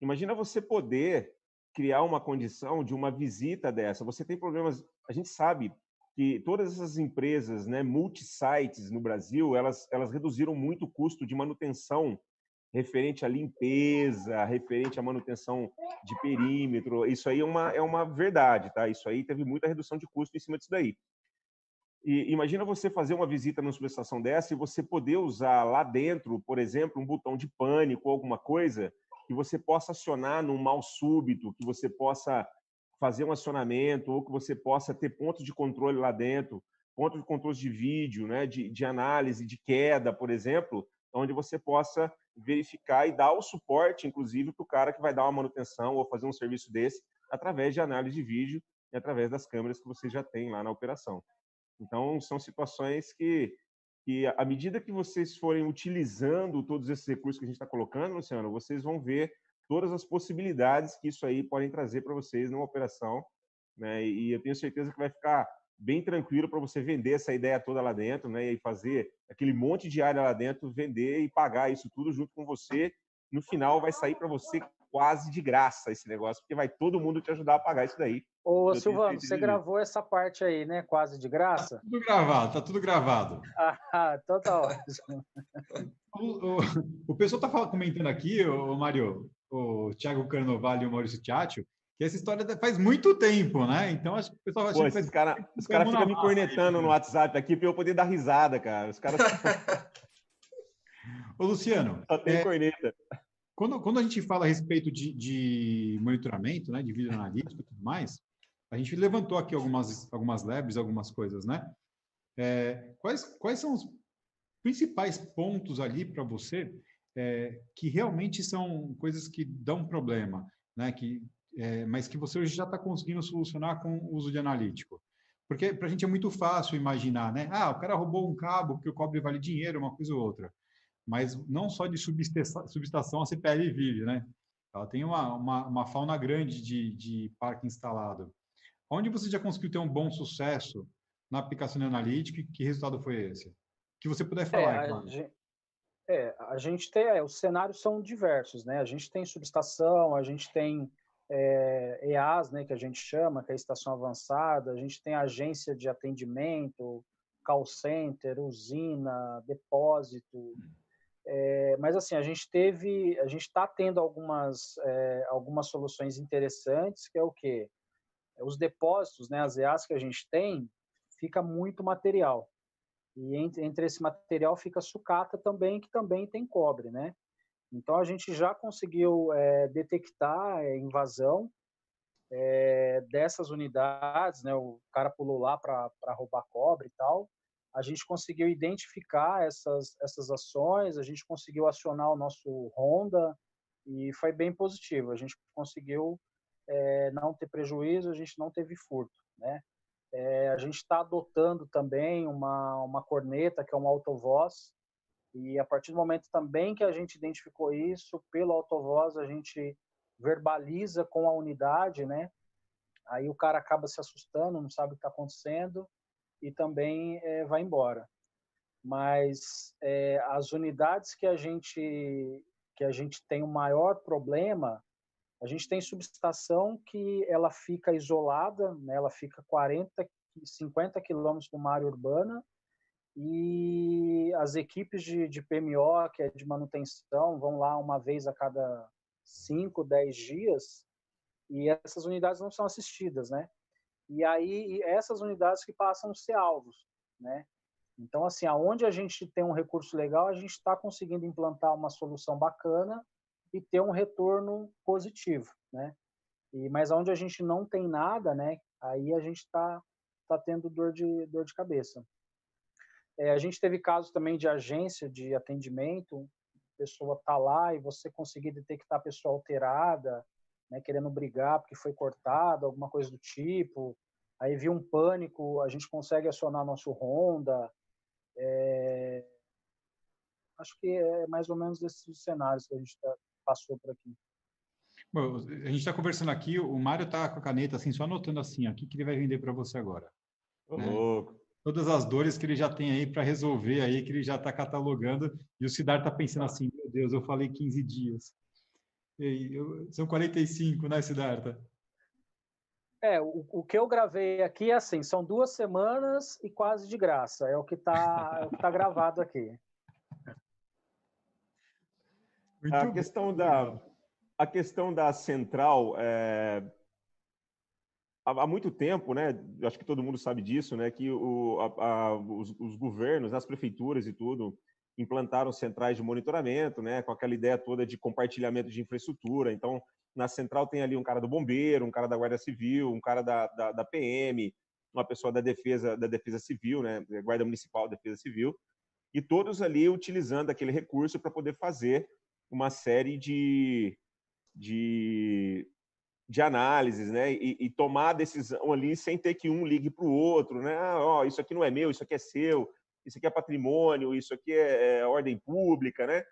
Imagina você poder criar uma condição de uma visita dessa. Você tem problemas. A gente sabe que todas essas empresas, né, multi-sites no Brasil, elas, elas reduziram muito o custo de manutenção referente à limpeza, referente à manutenção de perímetro. Isso aí é uma, é uma verdade, tá? Isso aí teve muita redução de custo em cima disso daí. E imagina você fazer uma visita numa subestação dessa e você poder usar lá dentro, por exemplo, um botão de pânico ou alguma coisa que você possa acionar num mal súbito, que você possa fazer um acionamento ou que você possa ter pontos de controle lá dentro, pontos de controle de vídeo, né, de, de análise de queda, por exemplo, onde você possa verificar e dar o suporte, inclusive, para o cara que vai dar uma manutenção ou fazer um serviço desse através de análise de vídeo e através das câmeras que você já tem lá na operação. Então, são situações que, que, à medida que vocês forem utilizando todos esses recursos que a gente está colocando, Luciano, vocês vão ver todas as possibilidades que isso aí podem trazer para vocês numa operação. Né? E eu tenho certeza que vai ficar bem tranquilo para você vender essa ideia toda lá dentro, né? E fazer aquele monte de área lá dentro, vender e pagar isso tudo junto com você. No final vai sair para você quase de graça esse negócio, porque vai todo mundo te ajudar a pagar isso daí. Ô, Silvano, você gravou essa parte aí, né? Quase de graça? Tá tudo gravado, tá tudo gravado. ah, então tá ótimo. o, o, o pessoal tá comentando aqui, o Mário, o Thiago Carnovale e o Maurício Tiatio, que essa história faz muito tempo, né? Então acho que o pessoal vai Pô, esses caras cara ficam me cornetando no WhatsApp aqui para eu poder dar risada, cara. Os caras. Ô, Luciano. Só tem é... corneta. Quando, quando a gente fala a respeito de, de monitoramento, né, de vídeo analítico e tudo mais, a gente levantou aqui algumas, algumas labs, algumas coisas, né? É, quais, quais são os principais pontos ali para você é, que realmente são coisas que dão problema, né? Que, é, mas que você hoje já está conseguindo solucionar com o uso de analítico? Porque para a gente é muito fácil imaginar, né? Ah, o cara roubou um cabo porque o cobre vale dinheiro, uma coisa ou outra mas não só de subestação a CPL vive, né? Ela tem uma, uma, uma fauna grande de, de parque instalado. Onde você já conseguiu ter um bom sucesso na aplicação de analítica e que resultado foi esse? Que você puder falar, é, claro. É, a gente tem, é, os cenários são diversos, né? A gente tem subestação, a gente tem é, EAS, né, que a gente chama, que é a estação avançada, a gente tem agência de atendimento, call center, usina, depósito, é, mas assim a gente teve, a gente está tendo algumas é, algumas soluções interessantes, que é o que os depósitos, né, as EAs que a gente tem, fica muito material e entre, entre esse material fica sucata também, que também tem cobre, né? Então a gente já conseguiu é, detectar é, invasão é, dessas unidades, né? O cara pulou lá para roubar cobre e tal a gente conseguiu identificar essas, essas ações, a gente conseguiu acionar o nosso Honda e foi bem positivo. A gente conseguiu é, não ter prejuízo, a gente não teve furto, né? É, a gente está adotando também uma, uma corneta, que é uma autovoz, e a partir do momento também que a gente identificou isso, pelo autovoz, a gente verbaliza com a unidade, né? Aí o cara acaba se assustando, não sabe o que está acontecendo, e também é, vai embora. Mas é, as unidades que a gente que a gente tem o maior problema, a gente tem subestação que ela fica isolada, né? ela fica 40, 50 quilômetros de uma área urbana, e as equipes de, de PMO, que é de manutenção, vão lá uma vez a cada 5, 10 dias, e essas unidades não são assistidas, né? E aí essas unidades que passam a ser alvos, né? Então, assim, aonde a gente tem um recurso legal, a gente está conseguindo implantar uma solução bacana e ter um retorno positivo, né? E, mas onde a gente não tem nada, né? Aí a gente está tá tendo dor de, dor de cabeça. É, a gente teve casos também de agência de atendimento, pessoa tá lá e você conseguir detectar a pessoa alterada, né, querendo brigar porque foi cortada, alguma coisa do tipo. Aí viu um pânico, a gente consegue acionar nosso Honda. É... Acho que é mais ou menos desses cenários que a gente tá, passou por aqui. Bom, a gente está conversando aqui, o Mário está com a caneta assim, só anotando assim, o que, que ele vai vender para você agora. Ô, né? louco todas as dores que ele já tem aí para resolver aí, que ele já está catalogando, e o Cidar está pensando assim, meu Deus, eu falei 15 dias. Eu, são 45, né, Siddhartha? É, o, o, que eu gravei aqui é assim, são duas semanas e quase de graça, é o que está é tá gravado aqui. Muito a questão da a questão da central é, há, muito tempo, né? Acho que todo mundo sabe disso, né? Que o, a, a, os, os, governos, as prefeituras e tudo implantaram centrais de monitoramento, né? Com aquela ideia toda de compartilhamento de infraestrutura. Então, na central tem ali um cara do bombeiro, um cara da Guarda Civil, um cara da, da, da PM, uma pessoa da defesa da defesa civil, né? Guarda Municipal, Defesa Civil, e todos ali utilizando aquele recurso para poder fazer uma série de, de de análises, né? E, e, tomar a decisão ali sem ter que um ligue para o outro, né? Ah, ó, isso aqui não é meu, isso aqui é seu, isso aqui é patrimônio, isso aqui é, é ordem pública, né?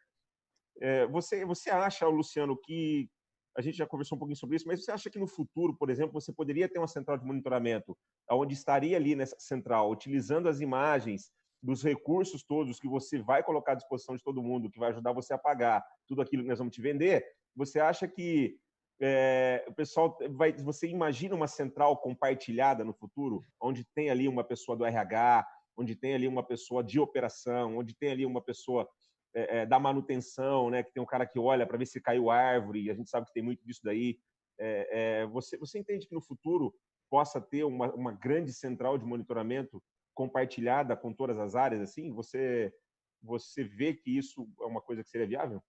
É, você, você acha, Luciano, que a gente já conversou um pouquinho sobre isso, mas você acha que no futuro, por exemplo, você poderia ter uma central de monitoramento, onde estaria ali nessa central, utilizando as imagens dos recursos todos que você vai colocar à disposição de todo mundo, que vai ajudar você a pagar tudo aquilo que nós vamos te vender? Você acha que é, o pessoal vai, você imagina uma central compartilhada no futuro, onde tem ali uma pessoa do RH, onde tem ali uma pessoa de operação, onde tem ali uma pessoa é, é, da manutenção, né, que tem um cara que olha para ver se caiu árvore, a gente sabe que tem muito disso daí. você, você entende que no futuro possa ter uma, uma grande central de monitoramento compartilhada com todas as áreas assim? Você você vê que isso é uma coisa que seria viável?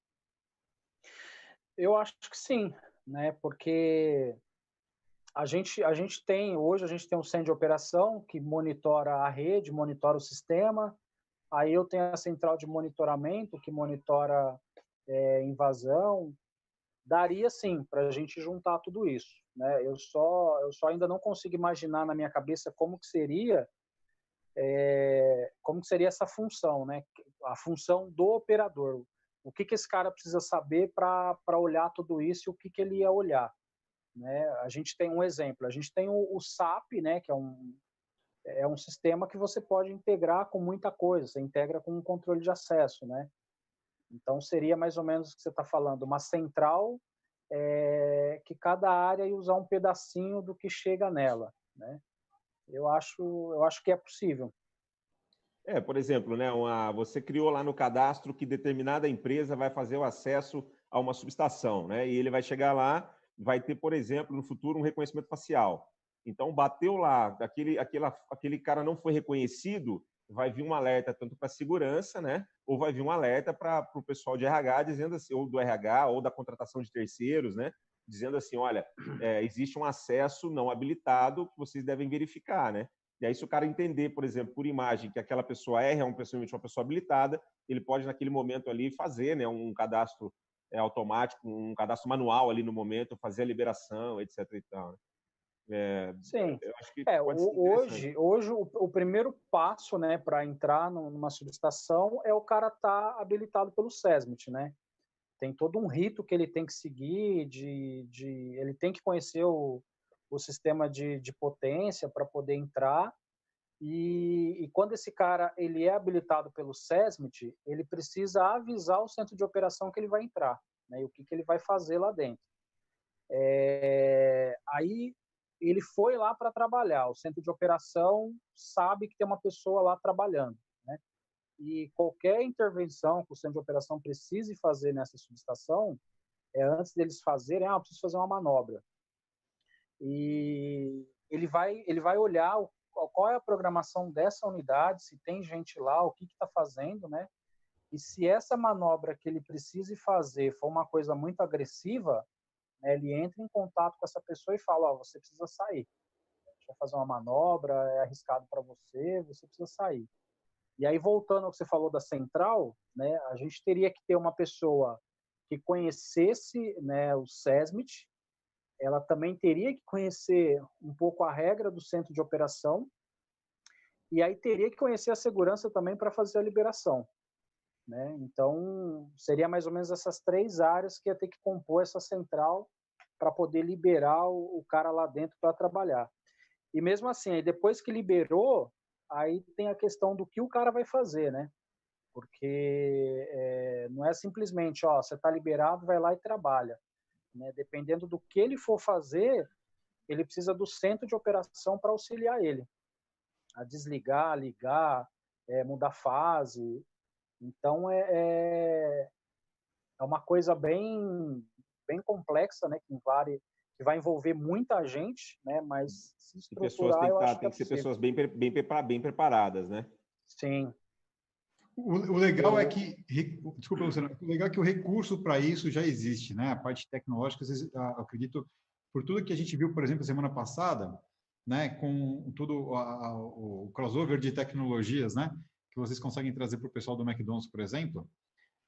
Eu acho que sim né? Porque a gente, a gente tem, hoje a gente tem um centro de operação que monitora a rede, monitora o sistema, aí eu tenho a central de monitoramento que monitora é, invasão, daria sim para a gente juntar tudo isso, né? Eu só, eu só ainda não consigo imaginar na minha cabeça como que seria, é, como que seria essa função, né? A função do operador, o que, que esse cara precisa saber para olhar tudo isso e o que, que ele ia olhar. Né? A gente tem um exemplo, a gente tem o, o SAP, né, que é um, é um sistema que você pode integrar com muita coisa, você integra com um controle de acesso, né? Então seria mais ou menos o que você está falando, uma central é, que cada área ia usar um pedacinho do que chega nela, né? Eu acho, eu acho que é possível. É, por exemplo, né, uma, você criou lá no cadastro que determinada empresa vai fazer o acesso a uma subestação, né? E ele vai chegar lá, vai ter, por exemplo, no futuro um reconhecimento facial. Então, bateu lá, aquele, aquele, aquele cara não foi reconhecido, vai vir um alerta tanto para segurança, né? Ou vai vir um alerta para o pessoal de RH dizendo assim, ou do RH, ou da contratação de terceiros, né? Dizendo assim, olha, é, existe um acesso não habilitado que vocês devem verificar, né? E aí, se o cara entender, por exemplo, por imagem, que aquela pessoa é realmente uma pessoa habilitada, ele pode, naquele momento ali, fazer né, um cadastro é, automático, um cadastro manual ali no momento, fazer a liberação, etc. E tal, né? É, Sim. é, hoje, hoje o, o, primeiro passo né, para entrar numa solicitação é o cara estar tá habilitado pelo SESMIT, né? Tem todo um rito que ele tem que seguir, de, de ele tem que conhecer o, o sistema de, de potência para poder entrar. E, e, quando esse cara ele é habilitado pelo SESMIT, ele precisa avisar o centro de operação que ele vai entrar, né, e o que, que ele vai fazer lá dentro. É, aí ele foi lá para trabalhar, o centro de operação sabe que tem uma pessoa lá trabalhando. Né, e qualquer intervenção que o centro de operação precise fazer nessa subestação, é antes deles fazerem, ah, preciso fazer uma manobra. E ele vai, ele vai olhar qual é a programação dessa unidade, se tem gente lá, o que está fazendo, né? E se essa manobra que ele precise fazer for uma coisa muito agressiva, né, ele entra em contato com essa pessoa e fala: Ó, oh, você precisa sair. Deixa eu fazer uma manobra, é arriscado para você, você precisa sair. E aí, voltando ao que você falou da central, né, a gente teria que ter uma pessoa que conhecesse né, o SESMIT, ela também teria que conhecer um pouco a regra do centro de operação e aí teria que conhecer a segurança também para fazer a liberação. Né? Então, seria mais ou menos essas três áreas que ia ter que compor essa central para poder liberar o, o, cara lá dentro para trabalhar. E mesmo assim, aí depois que liberou, aí tem a questão do que o cara vai fazer, né? Porque é, não é simplesmente, ó, você está liberado, vai lá e trabalha. Né? Dependendo do que ele for fazer, ele precisa do centro de operação para auxiliar ele a desligar, ligar, é, mudar fase. Então é, é, é, uma coisa bem bem complexa, né? Que, vale, que vai envolver muita gente, né? Mas se estruturar, eu acho que, tem que ser pessoas bem, bem, bem preparadas, né? Sim. O, o legal é que, desculpa, Luciano, o legal é que o recurso para isso já existe, né? A parte tecnológica, acredito, por tudo que a gente viu, por exemplo, semana passada, né, com todo a, a, o crossover de tecnologias, né, que vocês conseguem trazer para o pessoal do McDonald's, por exemplo,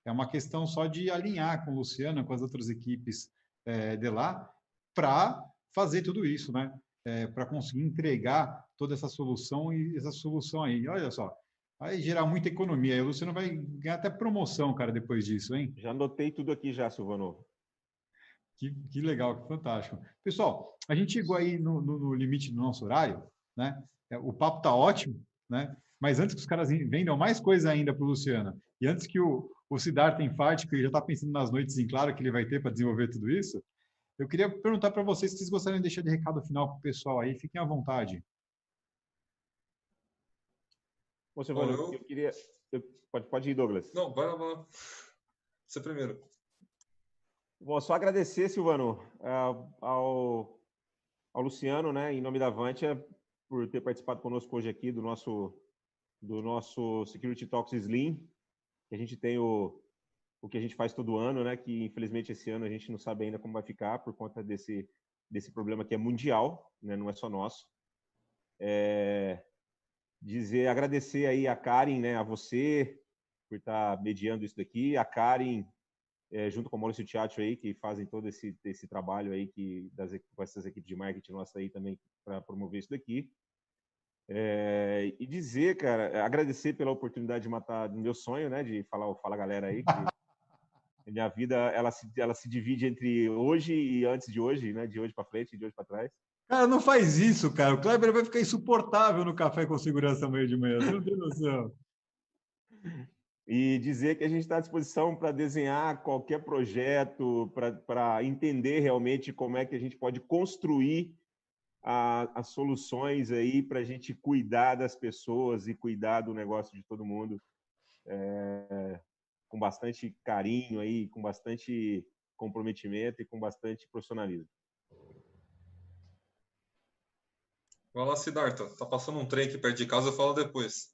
é uma questão só de alinhar com o Luciano, com as outras equipes é, de lá, para fazer tudo isso, né, é, para conseguir entregar toda essa solução e essa solução aí. Olha só, vai gerar muita economia. O Luciano vai ganhar até promoção, cara, depois disso, hein? Já anotei tudo aqui já, Silvano. Que, que legal, que fantástico. Pessoal, a gente chegou aí no, no, no limite do nosso horário, né? É, o papo tá ótimo, né? Mas antes que os caras vendam mais coisa ainda para o Luciano, e antes que o, o Siddhartha enfarte, que ele já está pensando nas noites em claro que ele vai ter para desenvolver tudo isso, eu queria perguntar para vocês se vocês gostariam de deixar de recado final para o pessoal aí, fiquem à vontade. Você, Bom, eu... eu... queria. Eu... Pode, pode ir, Douglas. Não, vai lá, vai lá. Você primeiro. Vou só agradecer, Silvano, ao, ao Luciano, né, em nome da Avantia, por ter participado conosco hoje aqui do nosso, do nosso Security Talks Slim, que a gente tem o, o que a gente faz todo ano, né, que infelizmente esse ano a gente não sabe ainda como vai ficar por conta desse, desse problema que é mundial, né, não é só nosso. É, dizer, agradecer aí a Karen, né, a você, por estar mediando isso daqui, a Karen é, junto com o Maurício Teatro aí, que fazem todo esse, esse trabalho aí que das, com essas equipes de marketing nossa aí também para promover isso daqui. É, e dizer, cara, agradecer pela oportunidade de matar no meu sonho, né, de falar Fala Galera aí, que minha vida ela se, ela se divide entre hoje e antes de hoje, né, de hoje para frente e de hoje para trás. Cara, não faz isso, cara. O Kleber vai ficar insuportável no café com segurança amanhã de manhã. Você não tem noção e dizer que a gente está à disposição para desenhar qualquer projeto, para entender realmente como é que a gente pode construir as soluções aí para a gente cuidar das pessoas e cuidar do negócio de todo mundo é, com bastante carinho aí, com bastante comprometimento e com bastante profissionalismo. Vai lá, Siddhartha. Tá passando um trem aqui perto de casa, eu falo depois.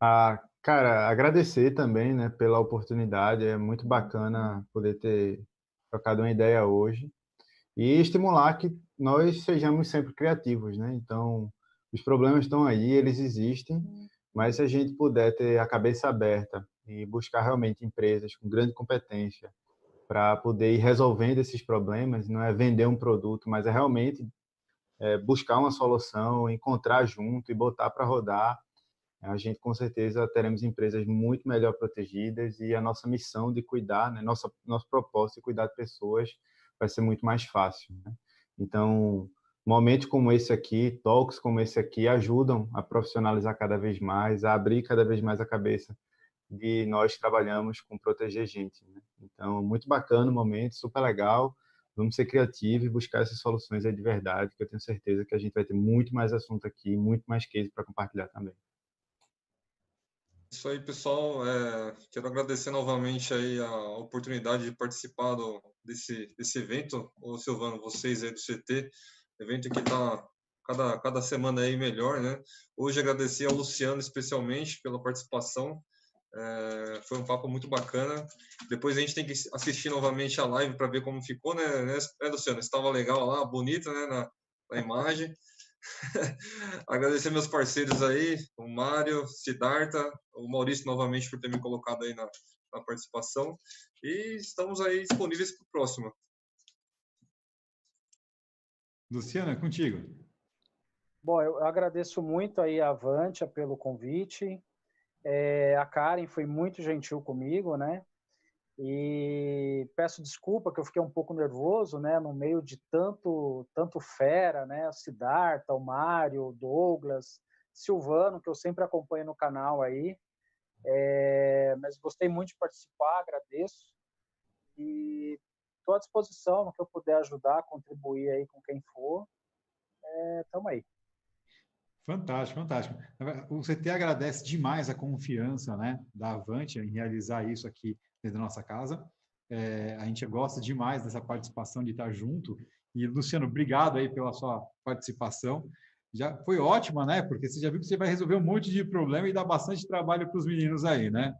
Ah, Cara, agradecer também, né, pela oportunidade. É muito bacana poder ter trocado uma ideia hoje e estimular que nós sejamos sempre criativos, né? Então, os problemas estão aí, eles existem, mas se a gente puder ter a cabeça aberta e buscar realmente empresas com grande competência para poder ir resolvendo esses problemas, não é vender um produto, mas é realmente é, buscar uma solução, encontrar junto e botar para rodar a gente com certeza teremos empresas muito melhor protegidas e a nossa missão de cuidar, né, nossa nosso propósito de cuidar de pessoas vai ser muito mais fácil. Né? Então, momentos como esse aqui, talks como esse aqui, ajudam a profissionalizar cada vez mais, a abrir cada vez mais a cabeça de nós trabalhamos com proteger gente. Né? Então, muito bacana o momento, super legal. Vamos ser criativos e buscar essas soluções aí de verdade, que eu tenho certeza que a gente vai ter muito mais assunto aqui, muito mais case para compartilhar também. Isso aí, pessoal. É, quero agradecer novamente aí a oportunidade de participar do, desse, desse evento. Ô, Silvano, vocês aí do CT, evento que está cada, cada semana aí melhor, né? Hoje agradecer ao Luciano especialmente pela participação. É, foi um papo muito bacana. Depois a gente tem que assistir novamente a live para ver como ficou, né, né, né Luciano? Estava legal lá, bonita, né, na, na imagem. Agradecer meus parceiros aí, o Mário, Siddhartha, o Maurício novamente por ter me colocado aí na, na participação. E estamos aí disponíveis para o próximo. Luciana, contigo. Bom, eu agradeço muito aí a Avantia pelo convite. É, a Karen foi muito gentil comigo, né? E peço desculpa que eu fiquei um pouco nervoso, né, no meio de tanto tanto fera, né, o Siddhartha, o Mário, Douglas, Silvano, que eu sempre acompanho no canal aí. É, mas gostei muito de participar, agradeço. E estou à disposição no que eu puder ajudar, contribuir aí com quem for. É, aí. Fantástico, fantástico. O CT agradece demais a confiança né, da Avante em realizar isso aqui dentro da nossa casa. É, a gente gosta demais dessa participação de estar junto. E, Luciano, obrigado aí pela sua participação. Já foi ótima, né? Porque você já viu que você vai resolver um monte de problema e dar bastante trabalho para os meninos aí, né?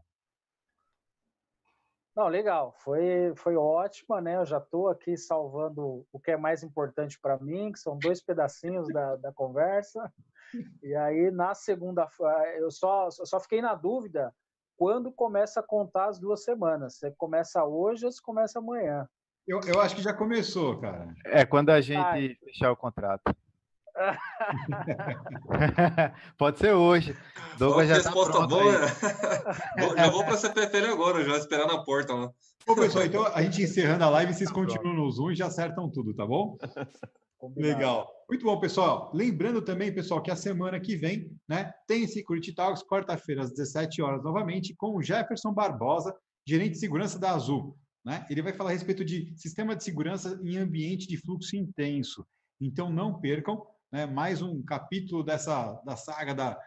Não, legal. Foi, foi ótima, né? Eu já estou aqui salvando o que é mais importante para mim, que são dois pedacinhos da, da conversa. E aí, na segunda, eu só, só fiquei na dúvida quando começa a contar as duas semanas. Você começa hoje ou você começa amanhã? Eu, eu acho que já começou, cara. É, quando a gente Ai. fechar o contrato. Pode ser hoje. Douglas já tá resposta tá boa. já vou para a CPFL agora, já esperar na porta lá. Bom, pessoal, então a gente encerrando a live, vocês tá continuam no Zoom e já acertam tudo, tá bom? Combinado. Legal. Muito bom, pessoal. Lembrando também, pessoal, que a semana que vem, né, tem Security Talks, quarta-feira, às 17 horas, novamente, com o Jefferson Barbosa, gerente de segurança da Azul. Né? Ele vai falar a respeito de sistema de segurança em ambiente de fluxo intenso. Então, não percam né, mais um capítulo dessa da saga da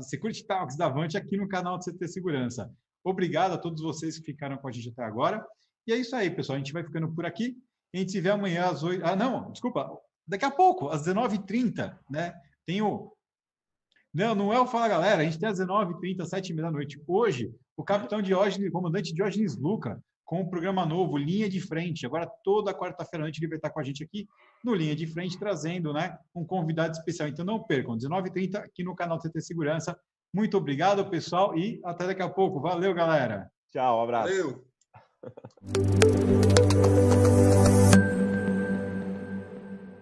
Security Talks da Avante aqui no canal do CT Segurança. Obrigado a todos vocês que ficaram com a gente até agora. E é isso aí, pessoal. A gente vai ficando por aqui. A gente se vê amanhã às 8. Ah, não, desculpa daqui a pouco, às 19h30, né? Tem o. Não, não é o Fala Galera, a gente tem às 19h30, 7h30 da noite. Hoje, o capitão Diógenes, comandante Diógenes Luca, com um programa novo, Linha de Frente. Agora, toda quarta-feira à noite, ele vai estar com a gente aqui no Linha de Frente, trazendo né, um convidado especial. Então, não percam, 19h30 aqui no canal CT Segurança. Muito obrigado, pessoal, e até daqui a pouco. Valeu, galera. Tchau, um abraço. Valeu.